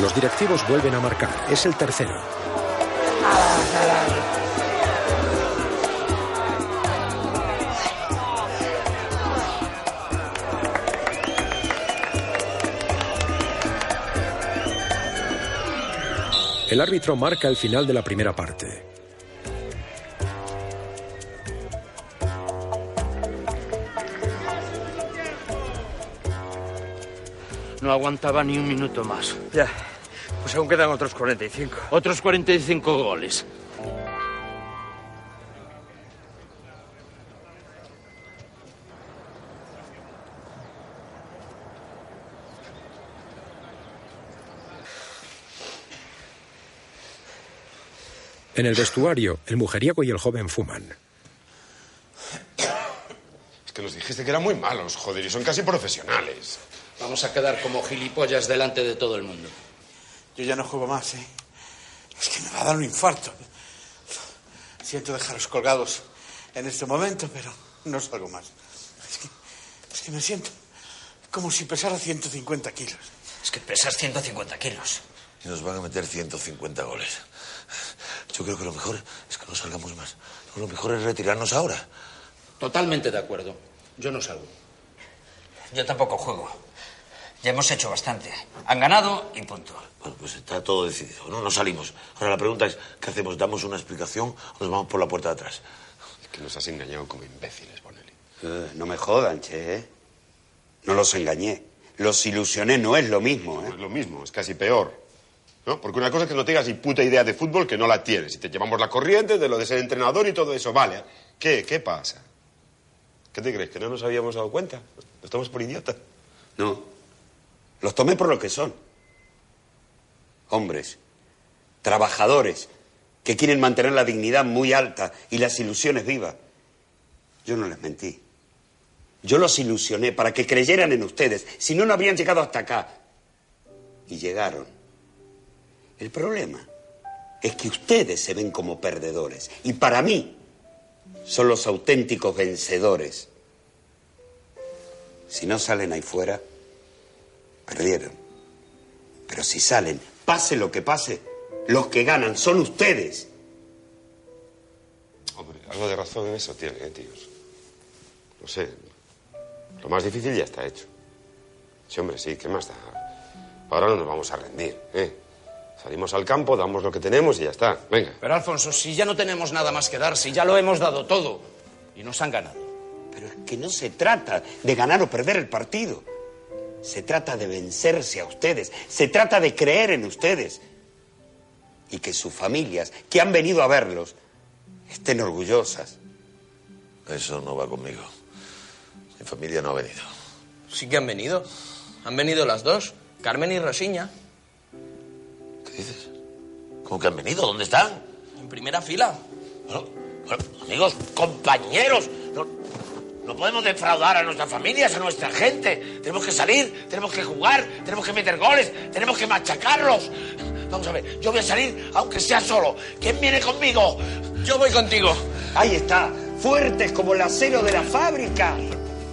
Los directivos vuelven a marcar. Es el tercero. El árbitro marca el final de la primera parte. No aguantaba ni un minuto más. Ya. Pues aún quedan otros 45. Otros 45 goles. En el vestuario, el mujeriego y el joven fuman. Es que nos dijiste que eran muy malos, joder, y son casi profesionales. Vamos a quedar como gilipollas delante de todo el mundo. Yo ya no juego más, ¿eh? Es que me va a dar un infarto. Siento dejaros colgados en este momento, pero no salgo más. Es que, es que me siento como si pesara 150 kilos. Es que pesas 150 kilos. Y nos van a meter 150 goles. Yo creo que lo mejor es que no salgamos más. Lo mejor es retirarnos ahora. Totalmente de acuerdo. Yo no salgo. Yo tampoco juego. Ya hemos hecho bastante. Han ganado y punto. Bueno, pues está todo decidido. No nos salimos. Ahora la pregunta es, ¿qué hacemos? ¿Damos una explicación o nos vamos por la puerta de atrás? Es que nos has engañado como imbéciles, Bonelli. Eh, no me jodan, che. ¿eh? No los engañé. Los ilusioné, no es lo mismo, No ¿eh? es lo mismo, es casi peor. ¿No? Porque una cosa es que no tengas ni puta idea de fútbol que no la tienes. Y te llevamos la corriente de lo de ser entrenador y todo eso. Vale. ¿Qué? ¿Qué pasa? ¿Qué te crees? ¿Que no nos habíamos dado cuenta? ¿Nos tomamos por idiotas? No. Los tomé por lo que son. Hombres, trabajadores, que quieren mantener la dignidad muy alta y las ilusiones vivas. Yo no les mentí. Yo los ilusioné para que creyeran en ustedes. Si no, no habrían llegado hasta acá. Y llegaron. El problema es que ustedes se ven como perdedores. Y para mí son los auténticos vencedores. Si no salen ahí fuera, perdieron. Pero si salen, pase lo que pase, los que ganan son ustedes. Hombre, algo de razón en eso tiene, eh, tíos. No sé. Lo más difícil ya está hecho. Sí, hombre, sí, ¿qué más da? Ahora no nos vamos a rendir, ¿eh? Salimos al campo, damos lo que tenemos y ya está. Venga. Pero Alfonso, si ya no tenemos nada más que dar, si ya lo hemos dado todo y nos han ganado. Pero es que no se trata de ganar o perder el partido. Se trata de vencerse a ustedes. Se trata de creer en ustedes. Y que sus familias, que han venido a verlos, estén orgullosas. Eso no va conmigo. Mi familia no ha venido. Sí que han venido. Han venido las dos, Carmen y Rosiña. ¿Qué dices? ¿Cómo que han venido? ¿Dónde están? En primera fila. Bueno, bueno, amigos, compañeros, no, no podemos defraudar a nuestras familias, a nuestra gente. Tenemos que salir, tenemos que jugar, tenemos que meter goles, tenemos que machacarlos. Vamos a ver, yo voy a salir aunque sea solo. ¿Quién viene conmigo? Yo voy contigo. Ahí está, fuertes como el acero de la fábrica.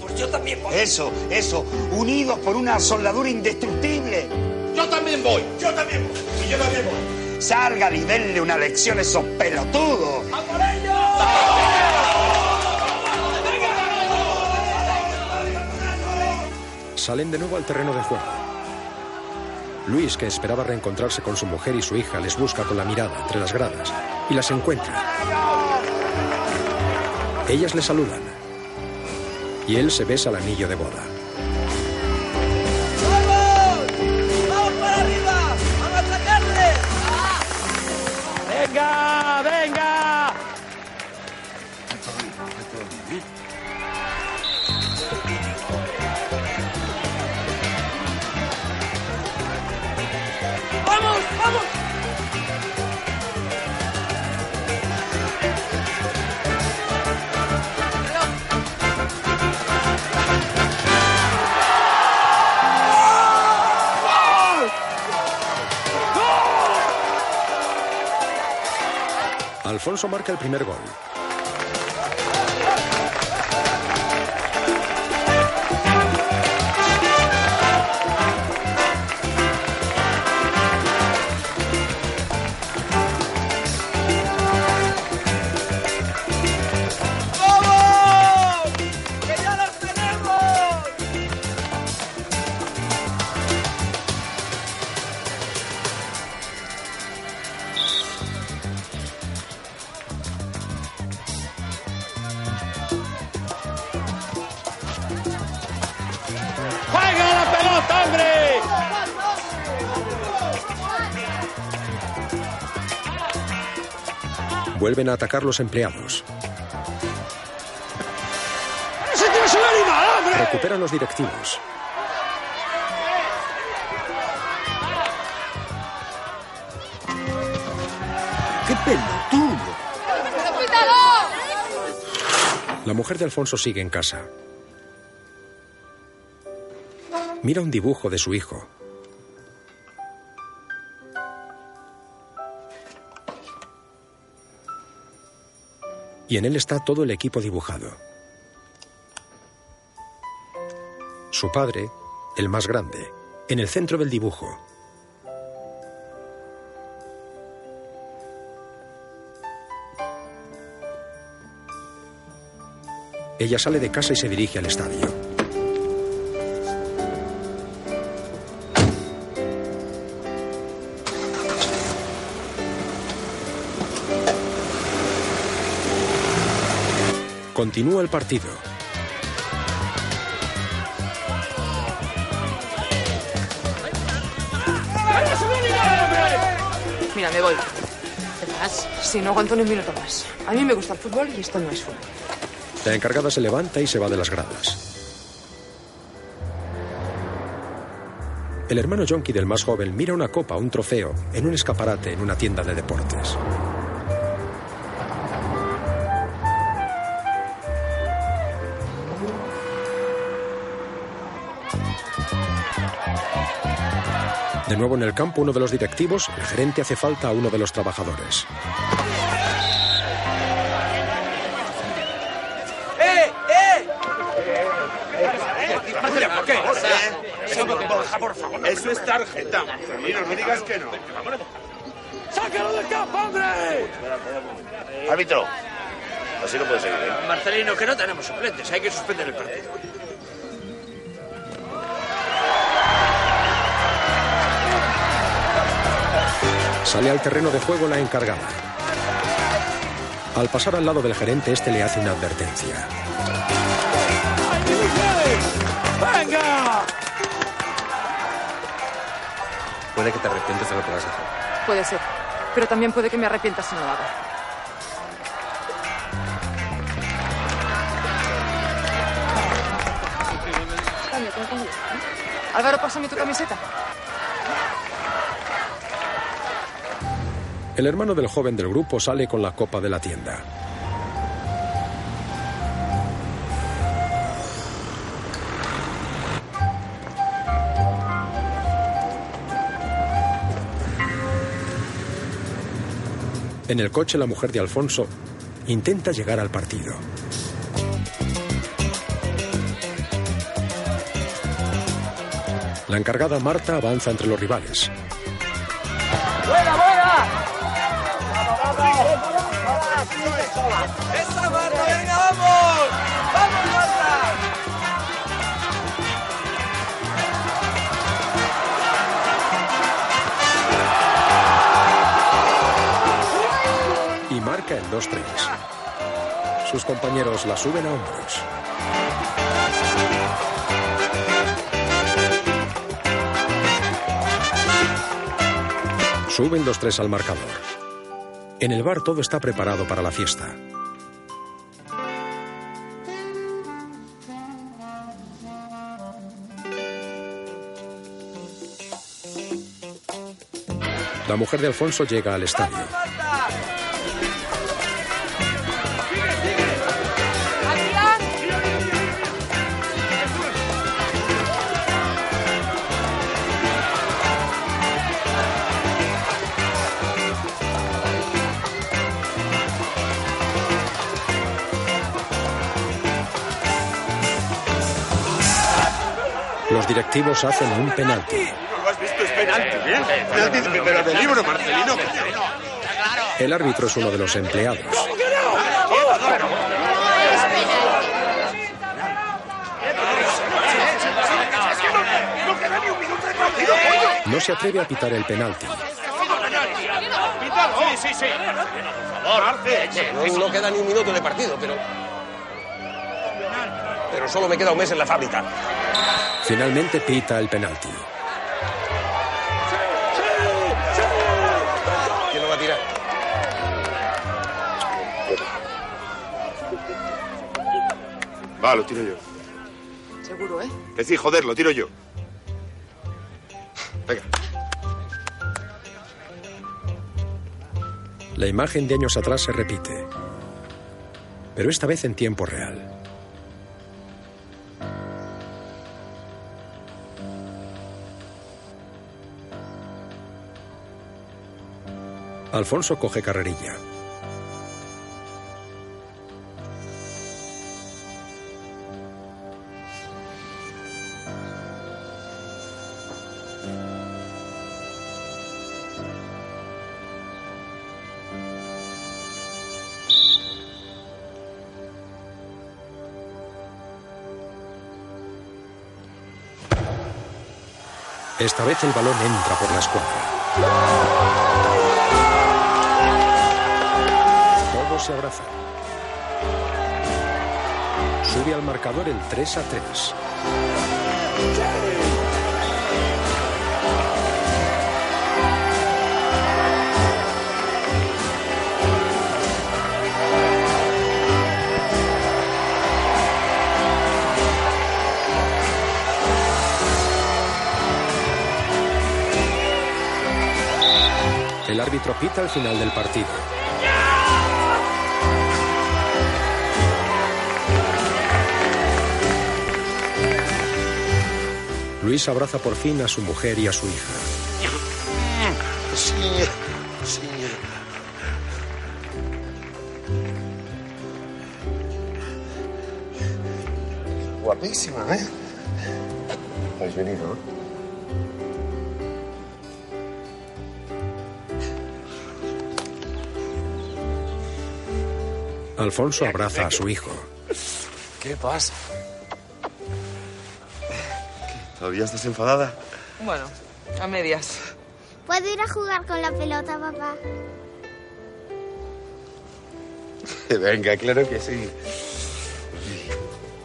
Pues yo también voy. Eso, eso, unidos por una soldadura indestructible. Yo también voy. Yo también voy. Y yo también voy. Salgan y denle una lección a esos pelotudos. ¡A por ellos! Salen de nuevo al terreno de juego. Luis, que esperaba reencontrarse con su mujer y su hija, les busca con la mirada entre las gradas y las encuentra. Ellas le saludan y él se besa el anillo de boda. Alfonso marca el primer gol. Vuelven a atacar los empleados. Recuperan los directivos. ¡Qué pelotudo! La mujer de Alfonso sigue en casa. Mira un dibujo de su hijo. Y en él está todo el equipo dibujado. Su padre, el más grande, en el centro del dibujo. Ella sale de casa y se dirige al estadio. Continúa el partido. Mira, me voy. Verás, si no aguanto ni un minuto más. A mí me gusta el fútbol y esto no es fútbol. La encargada se levanta y se va de las gradas. El hermano Jonky del más joven mira una copa, un trofeo, en un escaparate en una tienda de deportes. De nuevo en el campo, uno de los directivos, el gerente hace falta a uno de los trabajadores. ¡Eh! ¡Eh! ¿por qué? Por favor. Eso es tarjeta. Marcelino, no digas que no. ¡Sácalo del campo, hombre! Árbitro. Así no puede seguir, ¿eh? Marcelino, que no tenemos suplentes, hay que suspender el partido. Sale al terreno de juego la encargada. Al pasar al lado del gerente, este le hace una advertencia. ¡Venga! Puede que te arrepientes de lo que vas a hacer. Puede ser. Pero también puede que me arrepienta si no lo hago. Álvaro, pásame tu camiseta. El hermano del joven del grupo sale con la copa de la tienda. En el coche la mujer de Alfonso intenta llegar al partido. La encargada Marta avanza entre los rivales. ¡Buena, ¡Esa Marta, venga, vamos! ¡Vamos, Marta! y marca el 2-3. Sus compañeros la suben a hombros. Suben 2-3 al marcador. En el bar todo está preparado para la fiesta. La mujer de Alfonso llega al estadio. Hacen un penalti. ¿No lo has visto? Es penalti, ¿eh? Penalti, pero de libro, Marcelino. El árbitro es uno de los empleados. No se atreve a pitar el penalti. Sí, sí, sí. Por favor, No, no queda ni un minuto de partido, pero. Pero solo me queda un mes en la fábrica. Finalmente pita el penalti. ¿Quién lo va a tirar? Va, lo tiro yo. Seguro, ¿eh? Es decir, joder, lo tiro yo. Venga. La imagen de años atrás se repite, pero esta vez en tiempo real. Alfonso coge carrerilla. Esta vez el balón entra por la escuadra. Se abrazan. Sube al marcador el 3 a 3. El árbitro pita al final del partido. Luis abraza por fin a su mujer y a su hija. Sí, sí. Guapísima, ¿eh? Habéis venido, ¿no? Alfonso abraza a su hijo. ¿Qué pasa? ¿Todavía estás enfadada? Bueno, a medias. ¿Puedo ir a jugar con la pelota, papá? Venga, claro que sí.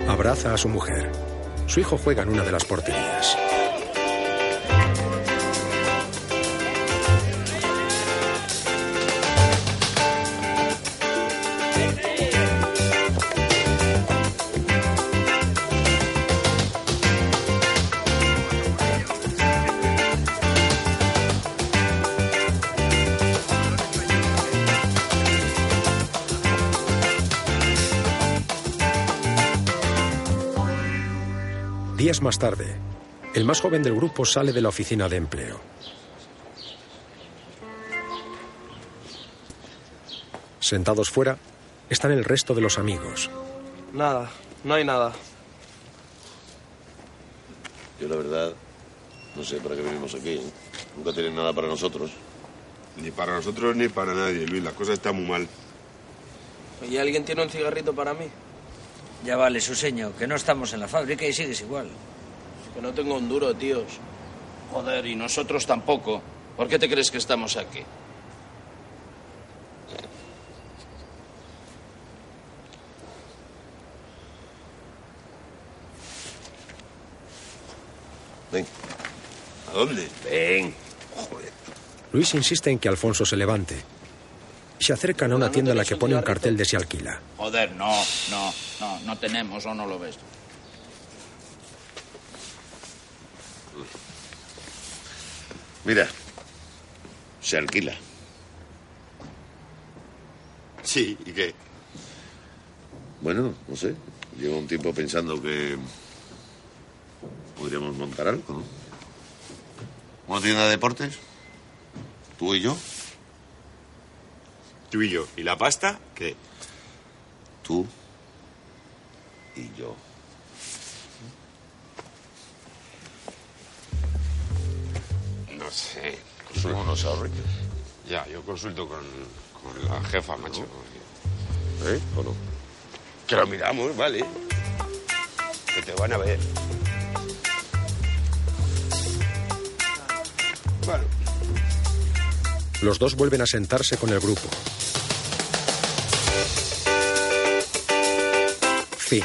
Abraza a su mujer. Su hijo juega en una de las porterías. Más tarde, el más joven del grupo sale de la oficina de empleo. Sentados fuera están el resto de los amigos. Nada, no hay nada. Yo, la verdad, no sé para qué venimos aquí. ¿eh? Nunca tienen nada para nosotros. Ni para nosotros ni para nadie, Luis. La cosa está muy mal. ¿Y alguien tiene un cigarrito para mí? Ya vale, Suseño, que no estamos en la fábrica y sigues igual. Que no tengo un duro, tíos. Joder, y nosotros tampoco. ¿Por qué te crees que estamos aquí? Ven. ¿A dónde? Ven. Luis insiste en que Alfonso se levante. Se acercan a una tienda en la que pone un cartel de se alquila. Joder, no, no, no, no tenemos o no lo ves. Mira, se alquila. Sí, ¿y qué? Bueno, no sé. Llevo un tiempo pensando que podríamos montar algo, ¿no? ¿Una tienda de deportes? ¿Tú y yo? Tú y yo. ¿Y la pasta? ¿Qué? Tú y yo. No sé. Consultémonos a Rick. Ya, yo consulto con, con la jefa, macho. ¿Eh? ¿O no? Que lo miramos, vale. Que te van a ver. Bueno. Los dos vuelven a sentarse con el grupo. Fin.